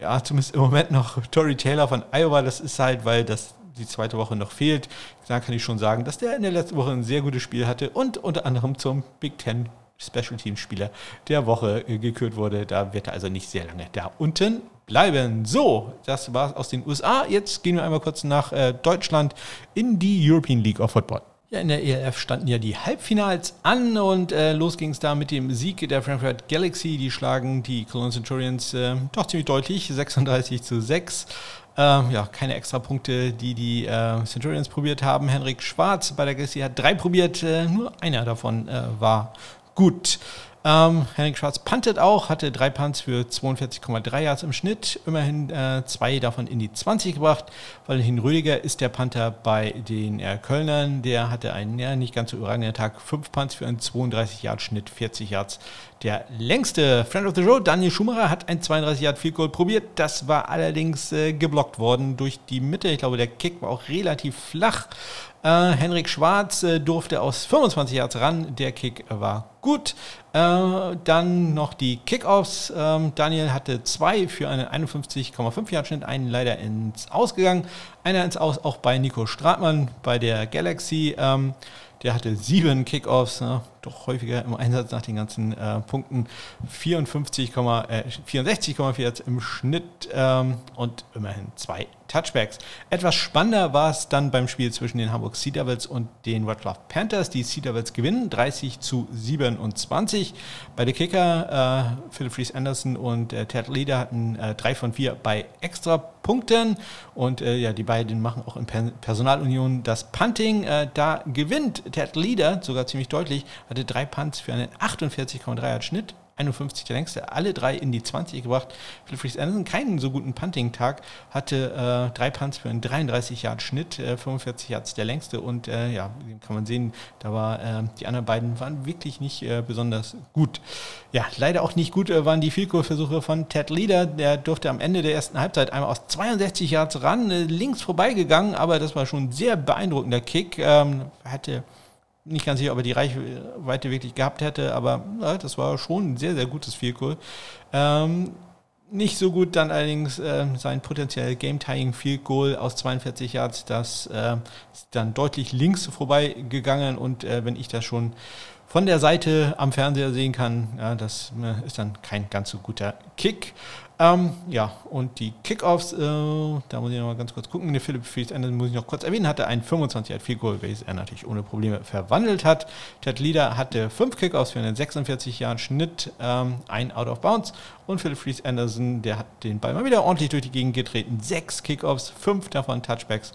ja, zumindest im Moment noch Tory Taylor von Iowa. Das ist halt, weil das die zweite Woche noch fehlt. Da kann ich schon sagen, dass der in der letzten Woche ein sehr gutes Spiel hatte und unter anderem zum Big Ten Special Team Spieler der Woche äh, gekürt wurde. Da wird er also nicht sehr lange da unten bleiben. So, das war es aus den USA. Jetzt gehen wir einmal kurz nach äh, Deutschland in die European League of Football. Ja, in der ELF standen ja die Halbfinals an und äh, los ging es da mit dem Sieg der Frankfurt Galaxy. Die schlagen die Cologne Centurions äh, doch ziemlich deutlich, 36 zu 6. Ähm, ja, keine extra Punkte, die die äh, Centurions probiert haben. Henrik Schwarz bei der Galaxy hat drei probiert, äh, nur einer davon äh, war gut. Ähm, Henrik Schwarz puntet auch, hatte drei Punts für 42,3 Yards im Schnitt, immerhin äh, zwei davon in die 20 gebracht. Valentin Rüdiger ist der Panther bei den äh, Kölnern, der hatte einen ja, nicht ganz so überragenden Tag, fünf Punts für einen 32 Yard Schnitt, 40 Yards. Der längste Friend of the Road, Daniel Schumacher, hat ein 32 Yard Field Goal probiert. Das war allerdings äh, geblockt worden durch die Mitte. Ich glaube, der Kick war auch relativ flach. Äh, Henrik Schwarz äh, durfte aus 25 Yards ran. Der Kick war gut. Äh, dann noch die Kickoffs. Ähm, Daniel hatte zwei für einen 51,5 Yard Schnitt, einen leider ins Ausgegangen, einer ins Aus auch bei Nico Stratmann bei der Galaxy. Ähm, der hatte sieben Kickoffs, ne? Doch häufiger im Einsatz nach den ganzen äh, Punkten. 54, äh, 64,4 im Schnitt ähm, und immerhin zwei Touchbacks. Etwas spannender war es dann beim Spiel zwischen den Hamburg Sea Devils und den Wroclaw Panthers. Die Sea Devils gewinnen 30 zu 27. Bei der Kicker äh, Philip Fries Anderson und äh, Ted Leader hatten äh, drei von vier bei extra Punkten und äh, ja, die beiden machen auch in Personalunion das Punting. Äh, da gewinnt Ted Leader sogar ziemlich deutlich, hatte drei Punts für einen 48,3er Schnitt 51 der längste, alle drei in die 20 gebracht. Philip Freeze Anderson keinen so guten Punting-Tag, hatte äh, drei Punts für einen 33 Yard Schnitt, äh, 45 Yards der längste und äh, ja, kann man sehen, da war äh, die anderen beiden waren wirklich nicht äh, besonders gut. Ja, leider auch nicht gut äh, waren die Vielkurversuche von Ted Leader, der durfte am Ende der ersten Halbzeit einmal aus 62 Yards ran, links vorbeigegangen, aber das war schon ein sehr beeindruckender Kick, ähm, hatte nicht ganz sicher, ob er die Reichweite wirklich gehabt hätte, aber ja, das war schon ein sehr, sehr gutes Field Ähm, nicht so gut dann allerdings äh, sein potenziell Game-Tying Field Goal aus 42 Yards, das äh, ist dann deutlich links vorbei gegangen und äh, wenn ich das schon von der Seite am Fernseher sehen kann, ja, das äh, ist dann kein ganz so guter Kick. Ähm, ja, und die Kickoffs, äh, da muss ich noch mal ganz kurz gucken. Der Philipp Anderson muss ich noch kurz erwähnen, hatte einen 25 Yard Field Goal, welches er natürlich ohne Probleme verwandelt hat. Ted Leader hatte fünf Kickoffs für einen 46 Jahren Schnitt, ähm, ein Out of Bounds. Und Philipp Fries Anderson, der hat den Ball mal wieder ordentlich durch die Gegend getreten. Sechs Kickoffs, fünf davon Touchbacks.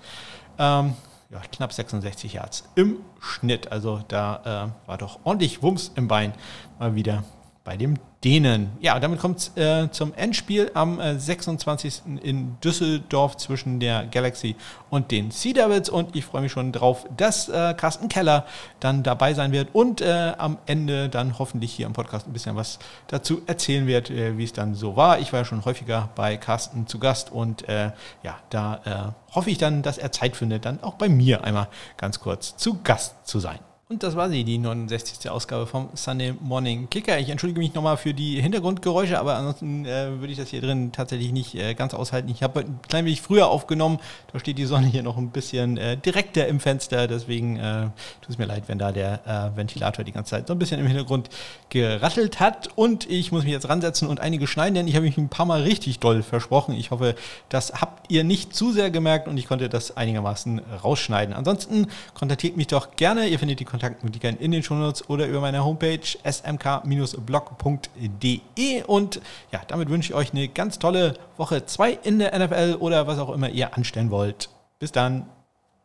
Ähm, ja, knapp 66 Yards im Schnitt. Also da äh, war doch ordentlich Wumms im Bein mal wieder bei dem Dänen. Ja, damit kommt es äh, zum Endspiel am äh, 26. in Düsseldorf zwischen der Galaxy und den Sea Devils. Und ich freue mich schon drauf, dass äh, Carsten Keller dann dabei sein wird und äh, am Ende dann hoffentlich hier im Podcast ein bisschen was dazu erzählen wird, äh, wie es dann so war. Ich war ja schon häufiger bei Carsten zu Gast und äh, ja, da hoffe ich dann, dass er Zeit findet, dann auch bei mir einmal ganz kurz zu Gast zu sein. Und das war sie, die 69. Ausgabe vom Sunday Morning Kicker. Ich entschuldige mich nochmal für die Hintergrundgeräusche, aber ansonsten äh, würde ich das hier drin tatsächlich nicht äh, ganz aushalten. Ich habe ein klein wenig früher aufgenommen. Da steht die Sonne hier noch ein bisschen äh, direkter im Fenster. Deswegen äh, tut es mir leid, wenn da der äh, Ventilator die ganze Zeit so ein bisschen im Hintergrund gerattelt hat. Und ich muss mich jetzt ransetzen und einige schneiden, denn ich habe mich ein paar Mal richtig doll versprochen. Ich hoffe, das habt ihr nicht zu sehr gemerkt und ich konnte das einigermaßen rausschneiden. Ansonsten kontaktiert mich doch gerne. Ihr findet die Kontakte Kontaktmöglichkeiten in den Shownotes oder über meine Homepage smk-blog.de. Und ja, damit wünsche ich euch eine ganz tolle Woche 2 in der NFL oder was auch immer ihr anstellen wollt. Bis dann.